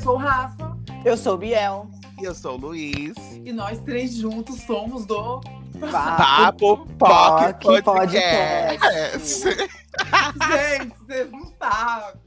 sou o Rafa. Eu sou o Biel. E eu sou o Luiz. E nós três juntos somos do. Papo Poc Poc Podcast. Gente, vocês não sabem.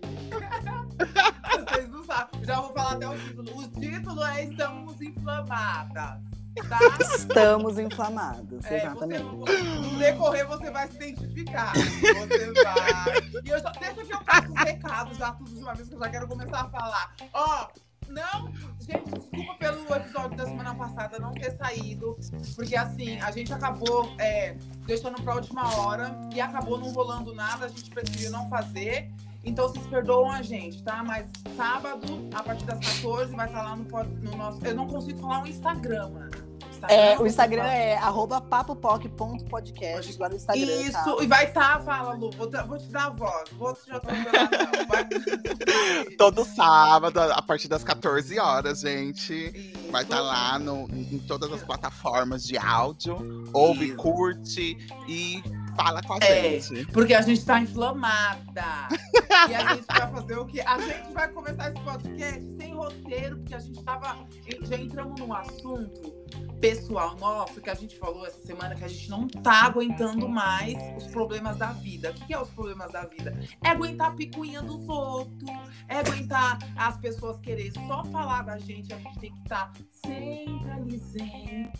Vocês não sabem. Já vou falar até o título. O título é Estamos Inflamadas. Tá? Estamos inflamados, É, exatamente. você, no decorrer você vai se identificar. Você vai. E eu já, deixa que eu os recados já tudo de uma vez que eu já quero começar a falar. Ó, não, gente, desculpa pelo episódio da semana passada não ter saído. Porque assim, a gente acabou é, deixando pra última hora e acabou não rolando nada, a gente preferiu não fazer. Então vocês perdoam a gente, tá? Mas sábado, a partir das 14, vai estar lá no, no nosso. Eu não consigo falar o Instagram, mano. É, o Instagram é arroba papopoc.podcast lá no Instagram. Isso, tá? e vai estar, fala, Lu, vou, te- vou te dar a voz. Vou te já tô. Vai. Todo sábado, a partir das 14 horas, gente. Isso. Vai estar lá no, em todas as plataformas de áudio. Ouve, Isso. curte e fala com a É. gente. Porque a gente tá inflamada. e a gente vai fazer o quê? A gente vai começar esse podcast sem roteiro, porque a gente tava. Já entramos num assunto pessoal nosso que a gente falou essa semana que a gente não tá aguentando mais os problemas da vida. O que, que é os problemas da vida? É aguentar a picuinha dos outros, é aguentar as pessoas querer só falar da gente, a gente tem que estar sempre ali zen.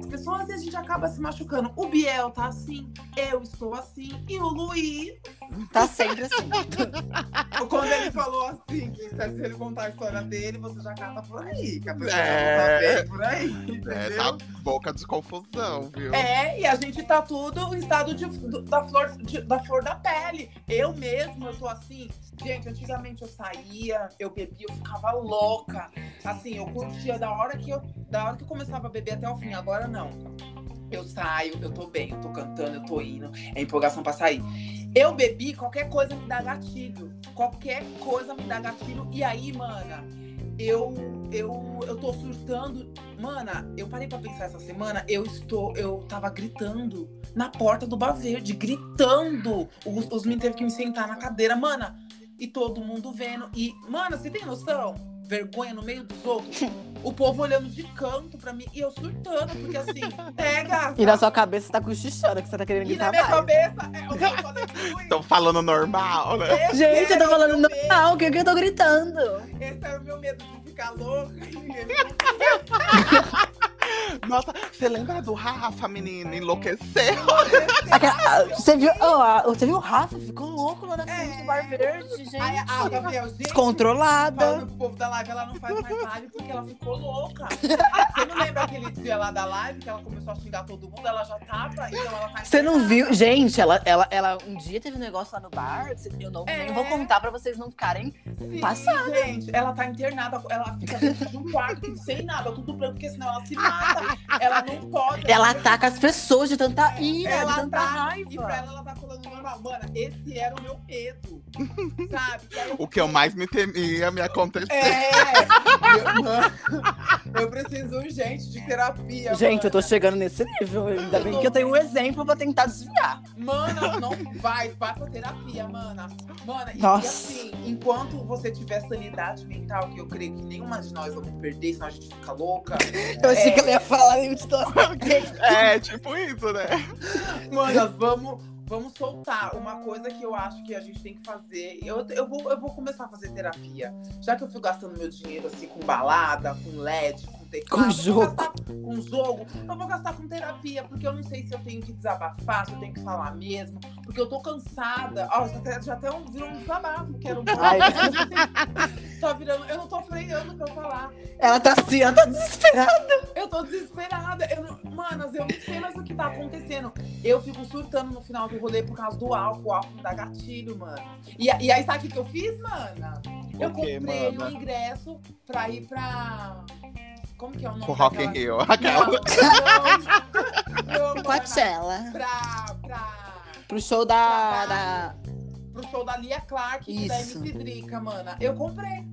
As pessoas e a gente acaba se machucando. O Biel tá assim, eu estou assim, e o Luiz, Tá sempre assim. quando ele falou assim, que se ele contar a história dele, você já cata por aí, que a pessoa É. já tá por aí, É, entendeu? tá boca de confusão, viu? É, e a gente tá tudo em estado de, da, flor, de- da flor da pele. Eu mesmo, eu tô assim. Gente, antigamente eu saía, eu bebia, eu ficava louca. Assim, eu curtia da hora que eu, da hora que eu começava a beber até o fim. Agora não. Eu saio, eu tô bem, eu tô cantando, eu tô indo. É empolgação pra sair. Eu bebi, qualquer coisa me dá gatilho. Qualquer coisa me dá gatilho. E aí, mana, eu, eu, eu tô surtando. Mana, eu parei pra pensar essa semana, eu estou, eu tava gritando na porta do Bar Verde, gritando. Os, os meninos teve que me sentar na cadeira, mana, e todo mundo vendo. E, mana, você tem noção? Vergonha no meio dos outros. O povo olhando de canto pra mim e eu surtando, porque assim, pega. E na sua cabeça você tá cochichando, que você tá querendo E na gritar minha mais. cabeça, é o que eu. Estão falando normal, né? Esse Gente, eu tô falando normal, o que que eu tô gritando? Esse era o meu medo de ficar louca. Nossa, você lembra do Rafa, menina? Enlouqueceu. Aquela- ah, você, viu, oh, ah, você viu o Rafa? Ficou louco lá na frente É. do Bar Verde, gente. Aí a Gabriel, gente, Descontrolada. pro povo da live, ela não faz mais live porque ela ficou louca. Você não lembra aquele dia lá da live que ela começou a xingar todo mundo? Ela já tava, então ela tá Você não viu? Gente, ela, ela, ela um dia teve um negócio lá no bar. Eu não, É. vou contar pra vocês não ficarem. Sim, Passada. gente, ela tá internada, ela fica dentro de um quarto sem nada, tudo branco, porque senão ela se mata. Ela não pode. Ela ataca as pessoas de tanta ira, de Ela tanta tá, raiva. e pra ela, ela tá falando normal. Mano, esse era o meu medo. Sabe? Eu O que eu mais me temia me aconteceu. É! Eu, mano, eu preciso urgente de terapia. Gente, eu tô chegando nesse nível. Ainda bem que eu tenho um exemplo pra tentar desviar. Mana, não vai, vai pra terapia, mana. Mana, e- e, Nossa. assim, enquanto você tiver sanidade mental, que eu creio que nenhuma de nós vamos perder, senão a gente fica louca. Eu achei É. que ela ia falar em situação. É, tipo isso, né? Mana, vamos, vamos soltar. Uma coisa que eu acho que a gente tem que fazer. Eu, eu, vou, eu vou começar a fazer terapia. Já que eu fui gastando meu dinheiro assim com balada, com LED, com teclado. Com vou jogo. gastar Com jogo, eu vou gastar com terapia, porque eu não sei se eu tenho que desabafar, se eu tenho que falar mesmo. Porque eu tô cansada. Ó, já até, já até um, virou um desabafo, que era um. Ai, tá virando. Eu não tô freando pra eu falar. ela tá assim, ela tá desesperada. Eu tô desesperada. Eu não... Manas, eu não sei mais o que tá acontecendo. Eu fico surtando no final do rolê por causa do álcool. O álcool me dá gatilho, mano. E, e aí, sabe o que eu fiz, mana? Eu O quê, comprei mana? um ingresso pra ir pra. Como que é o nome? O Rock in Rio. Aquela- não, não. Coachella. Pra, pra, Pro show da. da... pro show da Lia Clark e da Isso. MC Drica, mana. Eu comprei.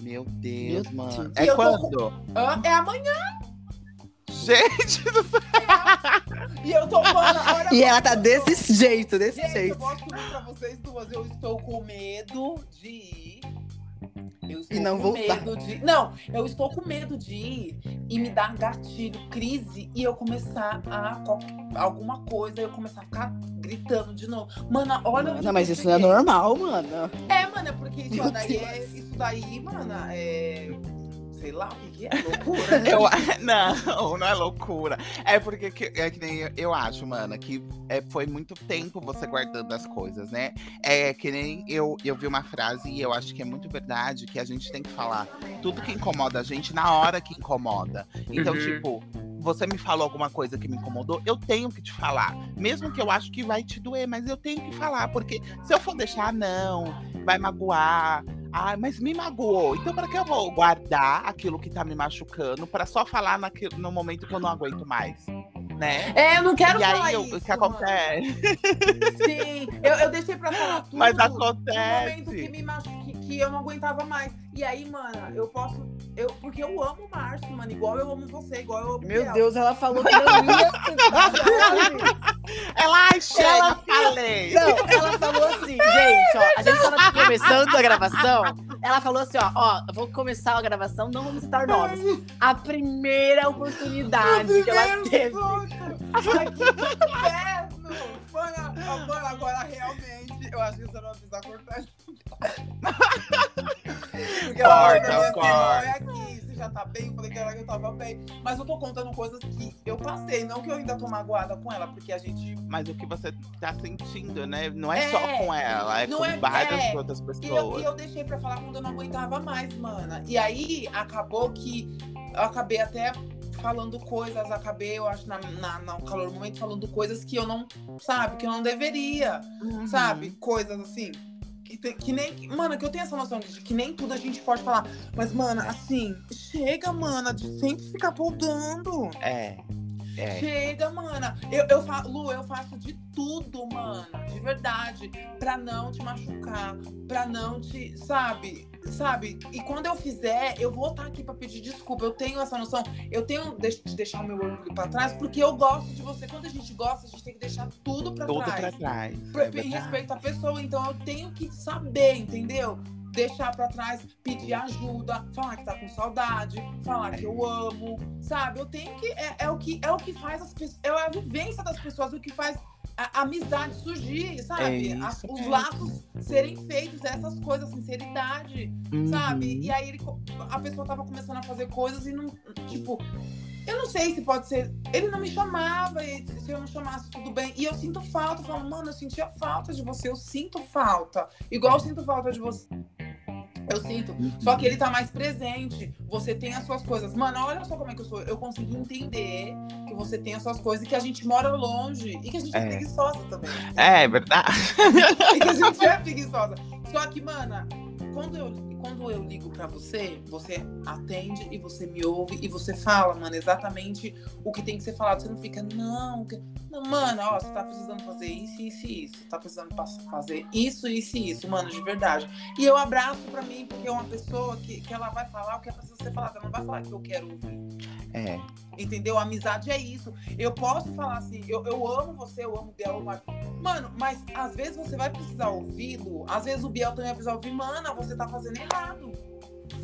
Meu Deus, Meu mano. Deus. É eu tô quando? Ah, é amanhã. Gente do céu. E eu tô, mana, olha E ela tá eu tô. desse jeito, desse Gente, eu jeito. posso dizer pra vocês duas, eu estou com medo de ir Eu estou E não com voltar. medo de. Não, eu estou com medo de ir e me dar gatilho, crise, e eu começar a alguma coisa, eu começar a ficar gritando de novo. Mano, olha. Não, mas isso não é normal, mano. É, mano, é porque isso daí é. Isso daí, mano, é. Sei lá o que, que é, loucura. Eu, não, não é loucura. É porque que- é que nem eu, eu acho, mana, que é, foi muito tempo você guardando as coisas, né? É que nem eu, eu vi uma frase e eu acho que é muito verdade que a gente tem que falar tudo que incomoda a gente na hora que incomoda. Então, Uhum. tipo, você me falou alguma coisa que me incomodou, eu tenho que te falar. Mesmo que eu acho que vai te doer, mas eu tenho que falar. Porque se eu for deixar, não, vai magoar. Ai, mas me magoou. Então, para que eu vou guardar aquilo que tá me machucando pra só falar naquilo, no momento que eu não aguento mais? Né? É, eu não quero e falar aí, isso. o que acontece? Sim, eu, eu deixei pra falar tudo. Mas No momento que, acontece. me machu... que, eu não aguentava mais. E aí, mano, eu posso. Eu, porque eu amo o Márcio, mano. Igual eu amo você, igual eu amo o Meu Biel. Deus, ela falou que Ela, ai, chega, Ela- falei. Não, ela falou assim, gente, ó, a gente tava começando a gravação. Ela falou assim, ó, ó, eu vou começar a gravação, não vamos citar nomes. A primeira oportunidade que ela teve. susto. Mano, mano, agora realmente, eu acho que você não vai precisar cortar isso. Porque ela Corta, assim, corta. "Não, é aqui, você já tá bem? Eu falei que era que eu tava bem. Mas eu tô contando coisas que eu passei, não que eu ainda tô magoada com ela, porque a gente. Mas o que você tá sentindo, né? Não é, só É. com ela, é com é- várias é. outras E eu, pessoas. e eu deixei pra falar quando eu não aguentava mais, mana. E aí acabou que eu acabei até falando coisas, acabei, eu acho, na, na, no calor do momento, falando coisas que eu não, sabe, que eu não deveria, Uhum. sabe? Coisas assim. Que, que nem. que- Mano, que eu tenho essa noção de que nem tudo a gente pode falar. Mas, mano, assim, chega, mana, de sempre ficar podando. É. É. Chega, mana. Eu, eu fa... Lu, eu faço de tudo, mana. De verdade. Pra não te machucar. Pra não te. Sabe? Sabe? E quando eu fizer, eu vou estar aqui pra pedir desculpa. Eu tenho essa noção. Eu tenho de de deixar o meu orgulho pra trás, porque eu gosto de você. Quando a gente gosta, a gente tem que deixar tudo pra Tudo trás. pra trás. Pra- é em respeito à pessoa. Então eu tenho que saber, entendeu? Deixar pra trás, pedir ajuda, falar que tá com saudade, falar que eu amo, sabe? Eu tenho que. É, é o, que, é o que faz as pessoas. É a vivência das pessoas, o que faz a, a amizade surgir, sabe? É isso As- os laços serem feitos, essas coisas, sinceridade, sabe? Uhum. E aí ele, a pessoa tava começando a fazer coisas e não. Tipo, eu não sei se pode ser. Ele não me chamava, e se eu não chamasse, tudo bem. E eu sinto falta, eu falo, mano, eu sentia falta de você, eu sinto falta. Igual eu sinto falta de você. Eu sinto. Só que ele tá mais presente. Você tem as suas coisas. Mano, olha só como é que eu sou. Eu consegui entender que você tem as suas coisas e que a gente mora longe. E que a gente é, É. preguiçosa também. É verdade. E que a gente é preguiçosa. Só que, mana, quando eu, quando eu ligo pra você, você atende e você me ouve e você fala, mano, exatamente o que tem que ser falado. Você não fica, não, não mano, ó, você tá precisando fazer isso, isso e isso. Tá precisando fazer isso, isso e isso, mano, de verdade. E eu abraço pra mim, porque é uma pessoa que, que ela vai falar o que precisa ser falado. Ela não vai falar que eu quero ouvir. É. Entendeu? Amizade é isso. Eu posso falar assim, eu, eu amo você, eu amo o Biel, a- Mano, mas às vezes você vai precisar ouvi-lo. Às vezes o Biel também vai precisar ouvir. Mana, você tá fazendo errado.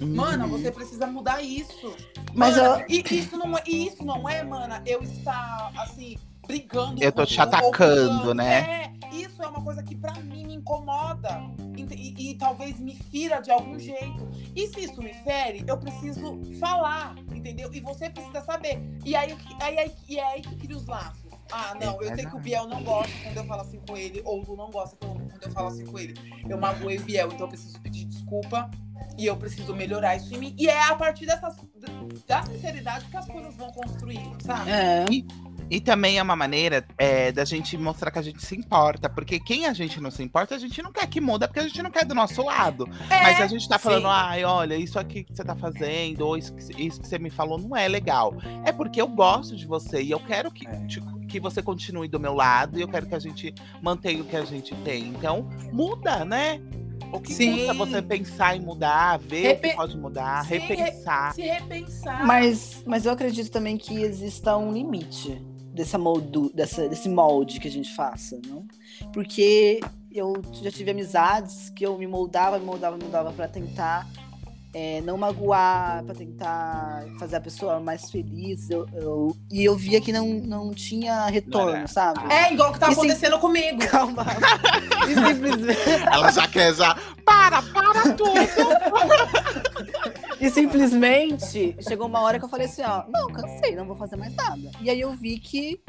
Mana, Uhum. você precisa mudar isso. Mas Mana, eu- e isso não é, e isso não é, mana, eu estar assim brigando Eu tô te atacando, né? É, isso é uma coisa que pra mim me incomoda Ent- e, e talvez me fira de algum jeito. E se isso me fere, eu preciso falar, entendeu? E você precisa saber. E aí, aí, aí, e é aí que cria os laços. Ah, não, eu sei que o Biel não gosta quando eu falo assim com ele, ou o Lu não gosta quando eu falo assim com ele. Eu magoei o Biel, então eu preciso pedir desculpa e eu preciso melhorar isso em mim. E é a partir dessas, da sinceridade que as coisas vão construindo, sabe? É. E também é uma maneira é, da gente mostrar que a gente se importa. Porque quem a gente não se importa, a gente não quer que muda, porque a gente não quer do nosso lado. É, Mas a gente tá falando, sim. ai, olha, isso aqui que você tá fazendo, ou isso que, isso que você me falou não é legal. É porque eu gosto de você e eu quero que, É. te- que você continue do meu lado e eu quero que a gente mantenha o que a gente tem. Então, muda, né? O que Sim. custa você pensar em mudar, ver o que pode mudar, Sim, repensar. Se repensar. Mas, mas eu acredito também que exista um limite dessa moldu, dessa, desse molde que a gente faça, não? Porque eu já tive amizades que eu me moldava, me moldava, me moldava pra tentar é, não magoar, pra tentar fazer a pessoa mais feliz. Eu, eu- e eu via que não, não tinha retorno, Não sabe? É igual que tá E sim- acontecendo comigo. Calma. E simplesmente, Ela já quer já. Para, para tudo! e simplesmente chegou uma hora que eu falei assim, ó, não, cansei, não vou fazer mais nada. E aí eu vi que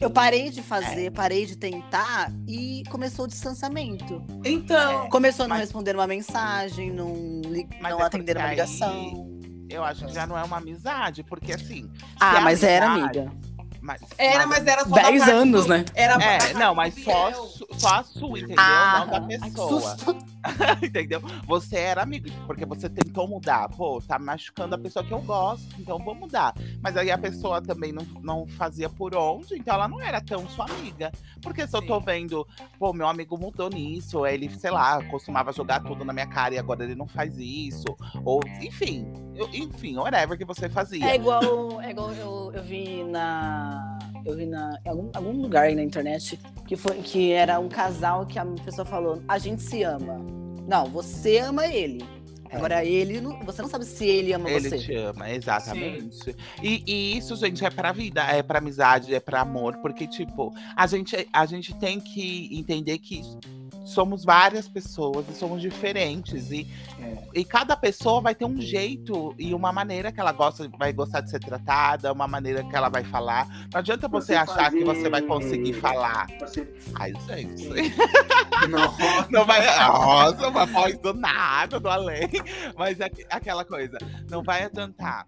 eu parei de fazer, parei de tentar e começou o distanciamento. Então, Começou a não Mas- responder uma mensagem, não, Mas não é atender uma ligação. Eu acho que já não é uma amizade, porque assim. Ah, é mas era amizade- amiga. Mas, era, mas era só da Dez parte anos, do- né? Era É, não, mas só, su- só a sua, entendeu? Ah, não da pessoa. entendeu? Você era amigo, porque você tentou mudar. Pô, tá machucando a pessoa que eu gosto, então vou mudar. Mas aí a pessoa também não, não fazia por onde, então ela não era tão sua amiga. Porque se eu tô vendo, pô, meu amigo mudou nisso, ele, sei lá, costumava jogar tudo na minha cara e agora ele não faz isso. Ou, enfim, eu- enfim, whatever que você fazia. É igual, igual eu, eu vi na. Eu vi na, em algum, algum lugar aí na internet que, foi, que era um casal que a pessoa falou: a gente se ama. Não, você ama ele. Agora ele, não- você não sabe se ele ama Ele você. te ama, exatamente. E, e isso, gente, é pra vida, é pra amizade, é pra amor, porque, tipo, a gente, a gente tem que entender que somos várias pessoas e somos diferentes. E, e cada pessoa vai ter um jeito e uma maneira que ela gosta, vai gostar de ser tratada, uma maneira que ela vai falar. Não adianta você, Você achar que você vai fazer- conseguir falar. Você... Ai, gente. Não. Não vai. Nossa, uma voz do nada, do além. Mas é aqu- aquela coisa, não vai adiantar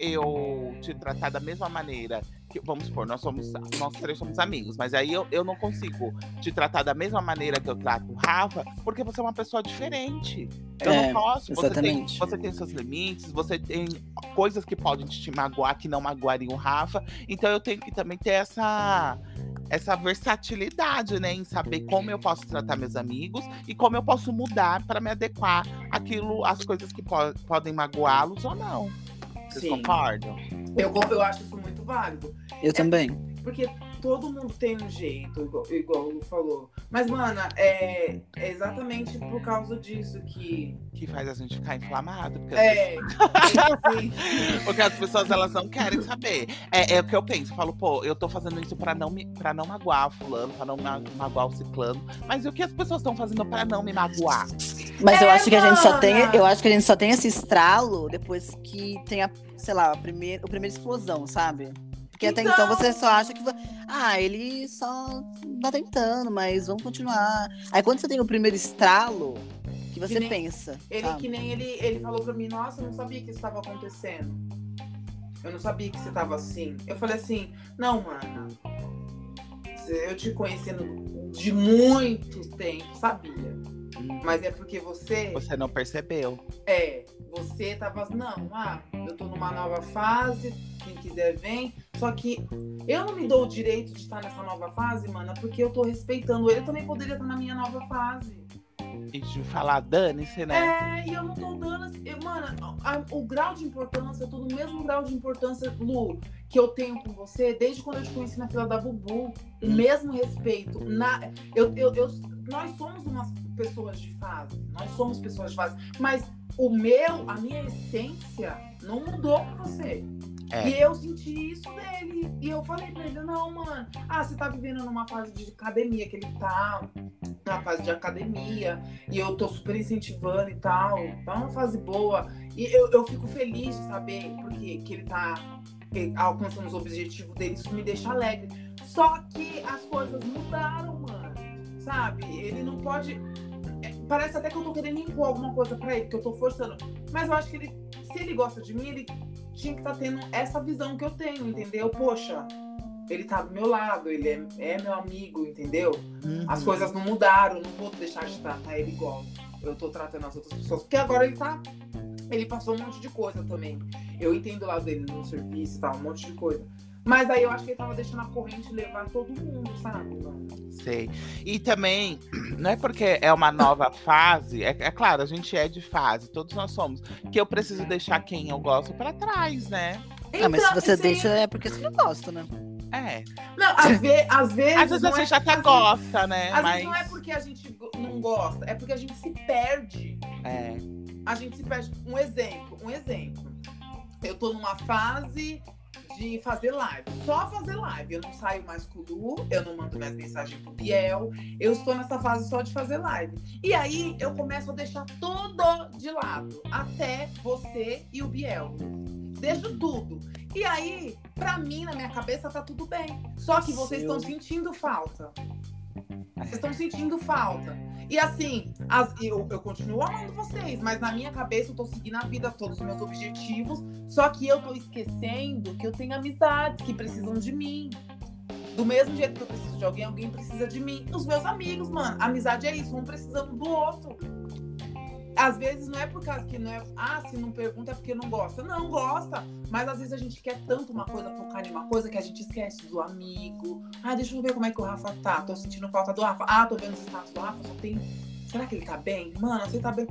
eu te tratar da mesma maneira. Que, vamos supor, nós somos. Nós três somos amigos, mas aí eu, eu não consigo te tratar da mesma maneira que eu trato o Rafa, porque você é uma pessoa diferente. Eu É, não posso. Você tem, exatamente. você tem seus limites, você tem coisas que podem te magoar que não magoariam o Rafa. Então eu tenho que também ter essa essa versatilidade, né, em saber como eu posso tratar meus amigos e como eu posso mudar para me adequar àquilo, às coisas que po- podem magoá-los ou não. Vocês Sim. concordam? Eu, eu acho isso muito válido. Eu também. Porque todo mundo tem um jeito, igual, igual o Lu falou. Mas, mana, é, é exatamente por causa disso que. Que faz a gente ficar inflamado, porque, É. as, porque as pessoas elas não querem saber. É, é o que eu penso, eu falo, pô, eu tô fazendo isso para não me para não magoar o fulano, para não ma- magoar o ciclano. Mas e o que as pessoas estão fazendo para não me magoar? Mas eu É, acho que a gente só tem. Eu acho que a gente só tem esse estralo depois que tem a, sei lá, a primeira, a primeira explosão, sabe? Porque até então Então- você só acha que. Ah, ele só tá tentando, mas vamos continuar. Aí quando você tem o primeiro estralo, que você nem- pensa. Ele sabe? que nem ele, ele falou pra mim, nossa, eu não sabia que isso estava acontecendo. Eu não sabia que você tava assim. Eu falei assim, não, mano. Eu te conhecendo de muito tempo, sabia. Mas é porque você. Você não percebeu. É, você tava. Não, ah, eu tô numa nova fase, quem quiser vem. Só que eu não me dou o direito de estar nessa nova fase, mana, porque eu tô respeitando ele. Também poderia estar na minha nova fase. E de falar, dane-se, né? É, e eu não tô dando. assim, eu- mano, a- o grau de importância, eu tô no mesmo grau de importância, Lu, que eu tenho com você desde quando eu te conheci na fila da Bubu. O mesmo respeito. Na, eu, eu, eu- nós somos umas pessoas de fase. Nós somos pessoas de fase. Mas o meu, a minha essência não mudou com você. É. E eu senti isso dele. E eu falei pra ele, não, mano. Ah, você tá vivendo numa fase de academia, que ele tá na fase de academia. E eu tô super incentivando e tal. Tá uma fase boa. E eu, eu fico feliz de saber porque que ele tá alcançando os objetivos dele. Isso me deixa alegre. Só que as coisas mudaram, mano. Sabe? Ele não pode. é, Parece até que eu tô querendo impor alguma coisa pra ele, que eu tô forçando. Mas eu acho que ele, se ele gosta de mim, ele tinha que estar tendo essa visão que eu tenho, entendeu? Poxa, ele tá do meu lado, ele é, é meu amigo, entendeu? Uhum. As coisas não mudaram, não vou deixar de tratar ele igual eu tô tratando as outras pessoas. Porque agora ele tá. Ele passou um monte de coisa também. Eu entendo o lado dele no serviço e tal, um monte de coisa. Mas aí eu acho que ele tava deixando a corrente levar todo mundo, sabe? Sei. E também, não é porque é uma nova fase, é, é claro, a gente é de fase, todos nós somos, que eu preciso deixar quem eu gosto pra trás, né? Ah, mas se Então, você sim. deixa é porque você não gosta, né? É. Não, às, ve às vezes. Às vezes a é gente até porque a gosta, né? Às Mas. vezes não é porque a gente não gosta, é porque a gente se perde. É. A gente se perde. Um exemplo, um exemplo. Eu tô numa fase de fazer live. Só fazer live. Eu não saio mais com o Lu, eu não mando mais mensagem pro Biel. Eu estou nessa fase só de fazer live. E aí eu começo a deixar tudo de lado. Até você e o Biel. Deixo tudo. E aí, pra mim, na minha cabeça, tá tudo bem. Só que vocês estão sentindo falta. Vocês estão sentindo falta. E assim, as- eu, eu continuo amando vocês, mas na minha cabeça eu tô seguindo a vida, todos os meus objetivos. Só que eu tô esquecendo que eu tenho amizades que precisam de mim. Do mesmo jeito que eu preciso de alguém, alguém precisa de mim. Os meus amigos, mano. Amizade é isso, um precisando do outro. Às vezes não é por causa que não é. Ah, se não pergunta é porque não gosta. Não, gosta. Mas às vezes a gente quer tanto uma coisa, focar em uma coisa, que a gente esquece do amigo. Ah, deixa eu ver como é que o Rafa tá. Tô sentindo falta do Rafa. Ah, tô vendo os status do Rafa, só tem. Será que ele tá bem? Mano, você tá bem.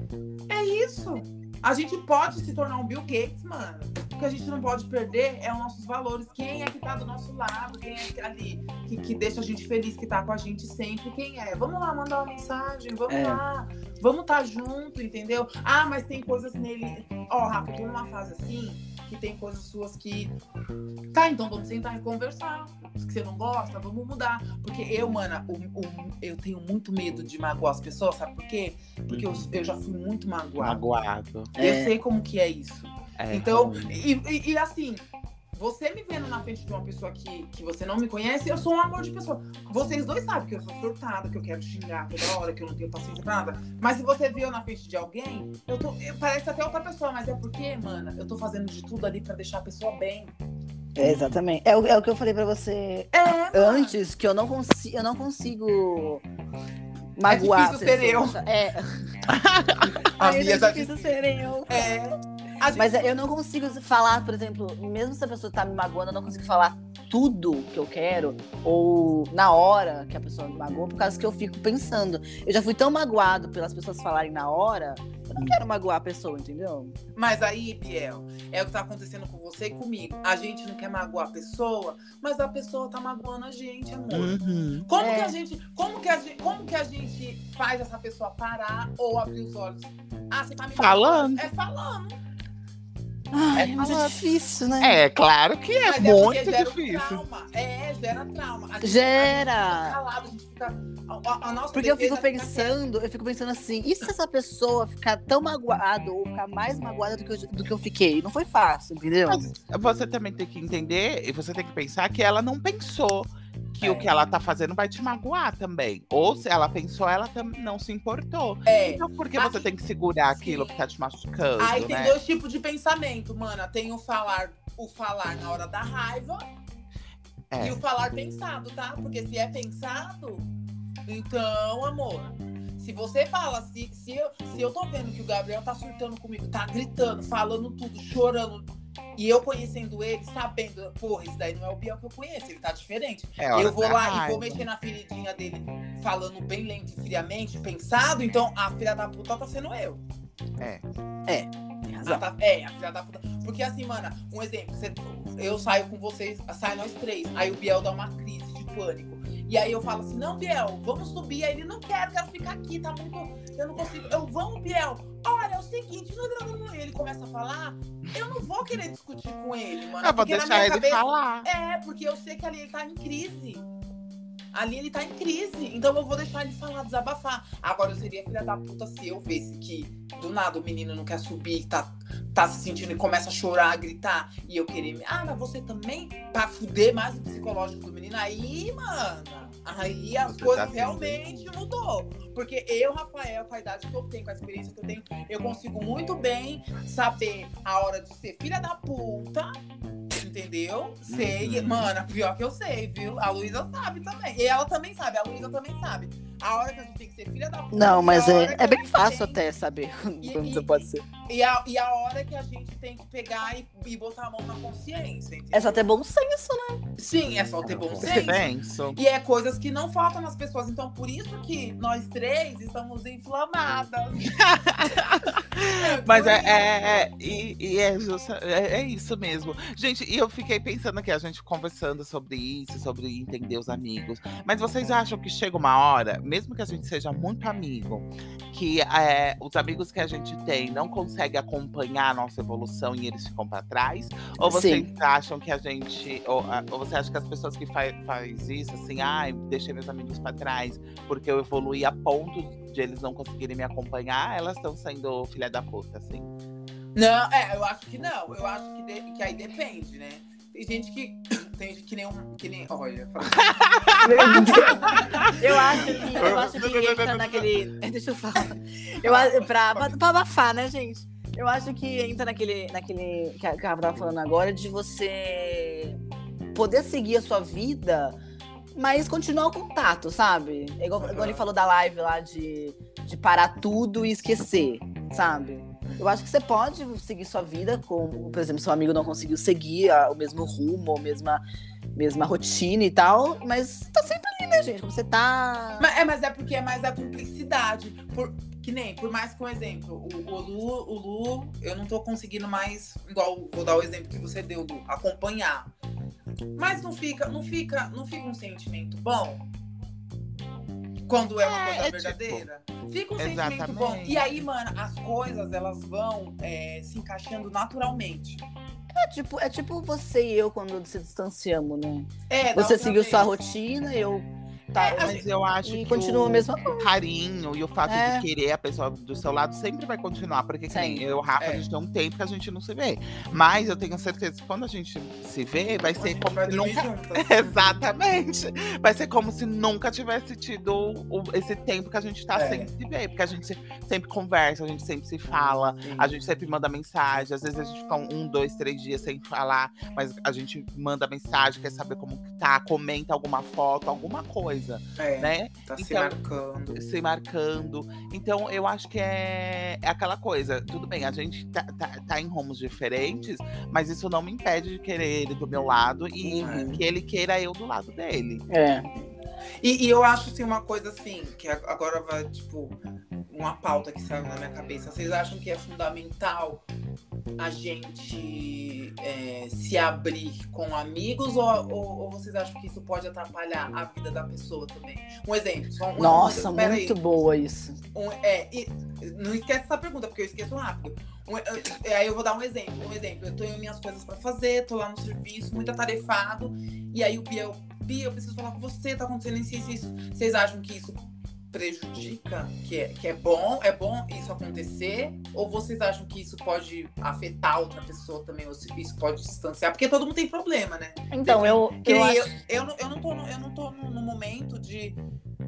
É isso. A gente pode se tornar um Bill Gates, mano. Que a gente não pode perder é os nossos valores. Quem é que tá do nosso lado? Quem é que ali que, que deixa a gente feliz, que tá com a gente sempre? Quem é? Vamos lá mandar uma mensagem, vamos É. lá. Vamos estar junto, entendeu? Ah, mas tem coisas nele. Ó, Rafa, eu tô numa fase assim que tem coisas suas que. Tá, então vamos sentar e conversar. Se você não gosta, vamos mudar. Porque eu, mana, o- o- eu tenho muito medo de magoar as pessoas, sabe por quê? Porque eu, eu já fui muito magoada. Magoado. Eu É. sei como que é isso. É. Então, e, e- e assim, você me vendo na frente de uma pessoa que, que você não me conhece, eu sou um amor de pessoa. Vocês dois sabem que eu sou surtada, que eu quero xingar toda hora, que eu não tenho paciência pra nada. Mas se você viu eu na frente de alguém, eu tô. eu- Parece até outra pessoa, mas é porque, mana, eu tô fazendo de tudo ali pra deixar a pessoa bem. É, exatamente. É o, é o que eu falei pra você É, mano. antes, que eu não, consi eu não consigo magoar. difícil ser eu. É, A Aí Bia é difícil ser eu. É. A gente- Mas eu não consigo falar, por exemplo, mesmo se a pessoa tá me magoando, eu não consigo falar tudo que eu quero, ou na hora que a pessoa me magoou, por causa que eu fico pensando. Eu já fui tão magoado pelas pessoas falarem na hora, eu não quero magoar a pessoa, entendeu? Mas aí, Biel, é o que tá acontecendo com você e comigo. A gente não quer magoar a pessoa, mas a pessoa tá magoando a gente, amor. Uhum. Como É. que a gente, como que a gente, como que a gente faz essa pessoa parar ou abrir os olhos? Ah, você tá me Falando. É falando. Ai, É mas é difícil, né? É, claro que é Mas muito um difícil. trauma. É, gera trauma. A gente, Gera. A gente fica calado, a gente fica. A, Porque eu fico pensando, eu fico pensando assim, e se essa pessoa ficar tão magoada ou ficar mais magoada do que eu, do que eu fiquei? Não foi fácil, entendeu? Mas você também tem que entender e você tem que pensar que ela não pensou que o É. que ela tá fazendo vai te magoar também. Ou se ela pensou, ela não se importou. É. Então por que Mas- você tem que segurar aquilo que tá te machucando, Aí tem né? dois tipos de pensamento, mana. Tem o falar, o falar na hora da raiva É. e o falar pensado, tá? Porque se é pensado, então, amor. Se você fala, se, se, eu, se eu tô vendo que o Gabriel tá surtando comigo, tá gritando, falando tudo, chorando, e eu conhecendo ele, sabendo, porra, isso daí não é o Biel que eu conheço, ele tá diferente. É eu vou da lá e raiva. vou mexer na feridinha dele, falando bem lento e friamente, pensado, então a filha da puta tá sendo eu. Ah, razão. tá- é, a filha da puta. Porque assim, mano, um exemplo, você- eu saio com vocês, sai nós três. Aí o Biel dá uma crise de pânico. E aí eu falo assim, não, Biel, vamos subir. Aí ele, não quero, quero ficar aqui, tá muito. Eu não consigo. Eu, vamos, Biel. Olha, é o seguinte, e ele começa a falar, eu não vou querer discutir com ele, mano. Eu vou porque na deixar ele cabeça- falar. É, porque eu sei que ali ele tá em crise. Ali ele tá em crise. Então eu vou deixar ele falar, desabafar. Agora eu seria filha da puta se eu visse que do nada o menino não quer subir, tá, tá se sentindo e começa a chorar, a gritar. E eu querer. Ah, mas você também? Pra fuder mais o psicológico do menino. Aí, mano. Aí as Você coisas tá realmente mudou. Porque eu, Rafael, com a idade que eu tenho, com a experiência que eu tenho, eu consigo muito bem saber a hora de ser filha da puta. Entendeu? Sei. Uhum. Mano, pior que eu sei, viu? A Luísa sabe também. E ela também sabe, a Luísa também sabe. A hora que a gente tem que ser filha da puta. Não, e mas é, é bem fácil até saber E- quando e- você pode ser. E a, e a hora que a gente tem que pegar e, e botar a mão na consciência. Entendeu? É só ter bom senso, né? Sim, é só ter bom senso. E é coisas que não faltam nas pessoas. Então, por isso que nós três estamos inflamadas. Mas é, é, é, e, e é, justa, é, é isso mesmo. Gente, e eu fiquei pensando aqui, a gente conversando sobre isso, sobre entender os amigos. Mas vocês acham que chega uma hora, mesmo que a gente seja muito amigo, que é, os amigos que a gente tem não conseguem acompanhar a nossa evolução e eles ficam para trás? Ou vocês Sim. acham que a gente. Ou, a- ou você acha que as pessoas que fa faz isso, assim, ai, deixei meus amigos para trás porque eu evoluí a ponto de eles não conseguirem me acompanhar, elas estão sendo filha da puta, assim. Não, é, eu acho que não. Eu acho que, de- que aí depende, né? Tem gente que. Tem gente que nem um. Que nem, olha, Eu acho que, eu acho que entra naquele. Deixa eu falar. Eu, pra, pra, pra abafar, né, gente? Eu acho que entra naquele. naquele que a Carla tava falando agora, de você poder seguir a sua vida, mas continuar o contato, sabe? É Igual, igual ele falou da live lá de, de parar tudo e esquecer, sabe? Eu acho que você pode seguir sua vida com, por exemplo, seu amigo não conseguiu seguir a- o mesmo rumo, a mesma, mesma rotina e tal, mas tá sempre ali, né, gente? Como você tá. Mas é, mas é porque é mais a cumplicidade. Por, que nem, por mais que um exemplo, o, o Lu, o Lu, eu não tô conseguindo mais, igual, vou dar o exemplo que você deu, Lu, acompanhar. Mas não fica, não fica, não fica um sentimento bom quando é uma É, coisa é tipo- verdadeira. Fica um sentimento bom. Exatamente. E aí, mano, as coisas elas vão é, se encaixando naturalmente. É tipo, é tipo você e eu quando se distanciamos, né? É, Você seguiu vez. sua rotina, eu. Tá, É, Mas eu acho que continua o coisa. carinho e o fato É. de querer a pessoa do seu lado sempre vai continuar. Porque que nem Sim. eu e o Rafa, É. a gente tem um tempo que a gente não se vê. Mas eu tenho certeza que quando a gente se vê, vai ser como vai se nunca. Exatamente. Vai ser como se nunca tivesse tido esse tempo que a gente tá É. sem se ver. Porque a gente se- sempre conversa, a gente sempre se fala, a gente sempre manda mensagem. Às vezes a gente fica um, dois, três dias sem falar, mas a gente manda mensagem, quer saber como tá, comenta alguma foto, alguma coisa, É, né? tá se Então, marcando. se marcando. Então, eu acho que é, é aquela coisa. Tudo bem, a gente tá, tá, tá em rumos diferentes, mas isso não me impede de querer ele do meu lado e Uhum. que ele queira eu do lado dele. É. E, e eu acho assim uma coisa assim, que agora vai, tipo, uma pauta que saiu na minha cabeça. Vocês acham que é fundamental a gente é, se abrir com amigos ou, ou, ou vocês acham que isso pode atrapalhar a vida da pessoa também? Um exemplo. Só um, Nossa, um, pera aí. muito boa isso. Um- é, e não esquece essa pergunta, porque eu esqueço rápido. Um, é, aí eu vou dar um exemplo. Um exemplo, eu tenho minhas coisas pra fazer, tô lá no serviço, muito atarefado. E aí o Bia, eu, Bia, eu preciso falar com você, tá acontecendo isso, isso, isso. Vocês acham que isso prejudica? Que é, que é bom? É bom isso acontecer? Ou vocês acham que isso pode afetar outra pessoa também? Ou se isso pode distanciar? Porque todo mundo tem problema, né? Então, eu, eu eu, acho. eu, não, eu não tô, no, eu não tô no, no momento de.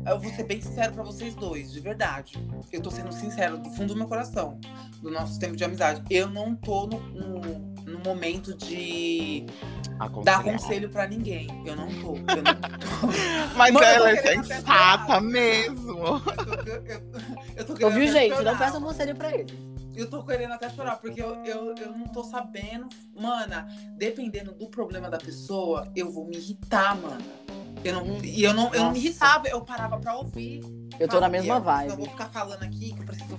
Eu vou ser bem sincero pra vocês dois, de verdade. Eu tô sendo sincero do fundo do meu coração, do nosso tempo de amizade. Eu não tô no, no, no momento de dar Aconselhar. conselho pra ninguém. Eu não tô. Eu não tô. Mas Mano, eu ela é sensata mesmo. Eu tô, eu, eu, eu tô querendo Ouviu, até gente? Não chorar. peça um conselho pra ele. Eu tô querendo até chorar, porque eu, eu, eu não tô sabendo. Mana, dependendo do problema da pessoa, eu vou me irritar, mana. Eu não, e eu não, eu não me irritava, eu parava pra ouvir. Eu tô na mesma vibe. Eu vou ficar falando aqui que eu preciso.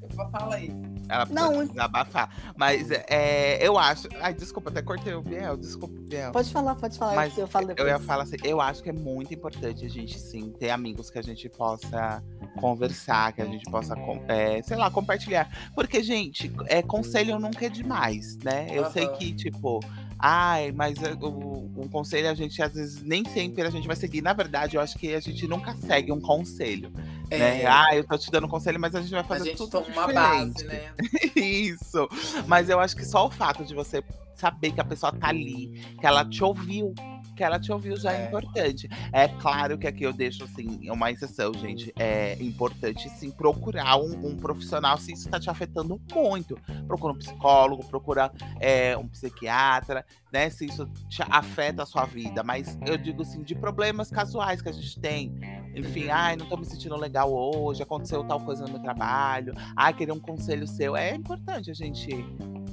Eu- Fala aí. Ela precisa Não, desabafar. Mas é, eu acho. Ai, desculpa, até cortei o Biel. Desculpa, Biel. Pode falar, pode falar. Mas eu falo depois. eu ia falar assim, eu acho que é muito importante a gente sim ter amigos que a gente possa conversar, que a gente possa, é, sei lá, compartilhar. Porque, gente, é, conselho nunca é demais, né? Eu sei Aham. que, tipo, ai, mas é, o, um conselho a gente, às vezes, nem sempre a gente vai seguir. Na verdade, eu acho que a gente nunca segue um conselho. Né? É, Ah, eu tô te dando conselho, mas a gente vai a fazer gente tudo toma uma diferente. base, né? Isso. Mas eu acho que só o fato de você saber que a pessoa tá ali, que ela te ouviu, que ela te ouviu já é, É. importante. É claro que aqui eu deixo, assim, uma exceção, gente. É importante, sim, procurar um, um profissional se isso tá te afetando muito. Procura um psicólogo, procura é, um psiquiatra, né? Se isso te afeta a sua vida. Mas eu digo, assim, de problemas casuais que a gente tem. Enfim, Uhum. ai, não tô me sentindo legal hoje, aconteceu tal coisa no meu trabalho. Ai, queria um conselho seu. É importante a gente,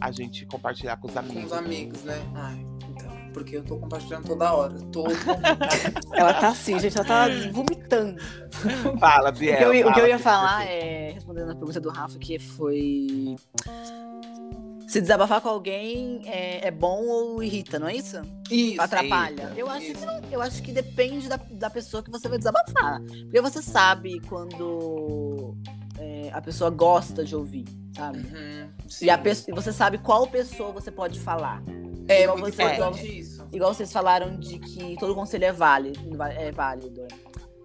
a gente compartilhar com os Com amigos. os amigos, né? Ai. Porque eu tô compartilhando toda hora. Tô Ela tá assim, gente, ela tá vomitando. Fala, O que Biel. eu, ia- o que eu fala, ia falar é, respondendo a pergunta do Rafa, que foi. Se desabafar com alguém é, é bom ou irrita, não é isso? Isso. Atrapalha. isso, eu, acho isso. que não, eu acho que depende da, da pessoa que você vai desabafar. Porque você sabe quando é, a pessoa gosta de ouvir, sabe? Uhum. E a pessoa, você sabe qual pessoa você pode falar. É igual você- importante isso. Igual vocês falaram de que todo conselho é válido. É válido.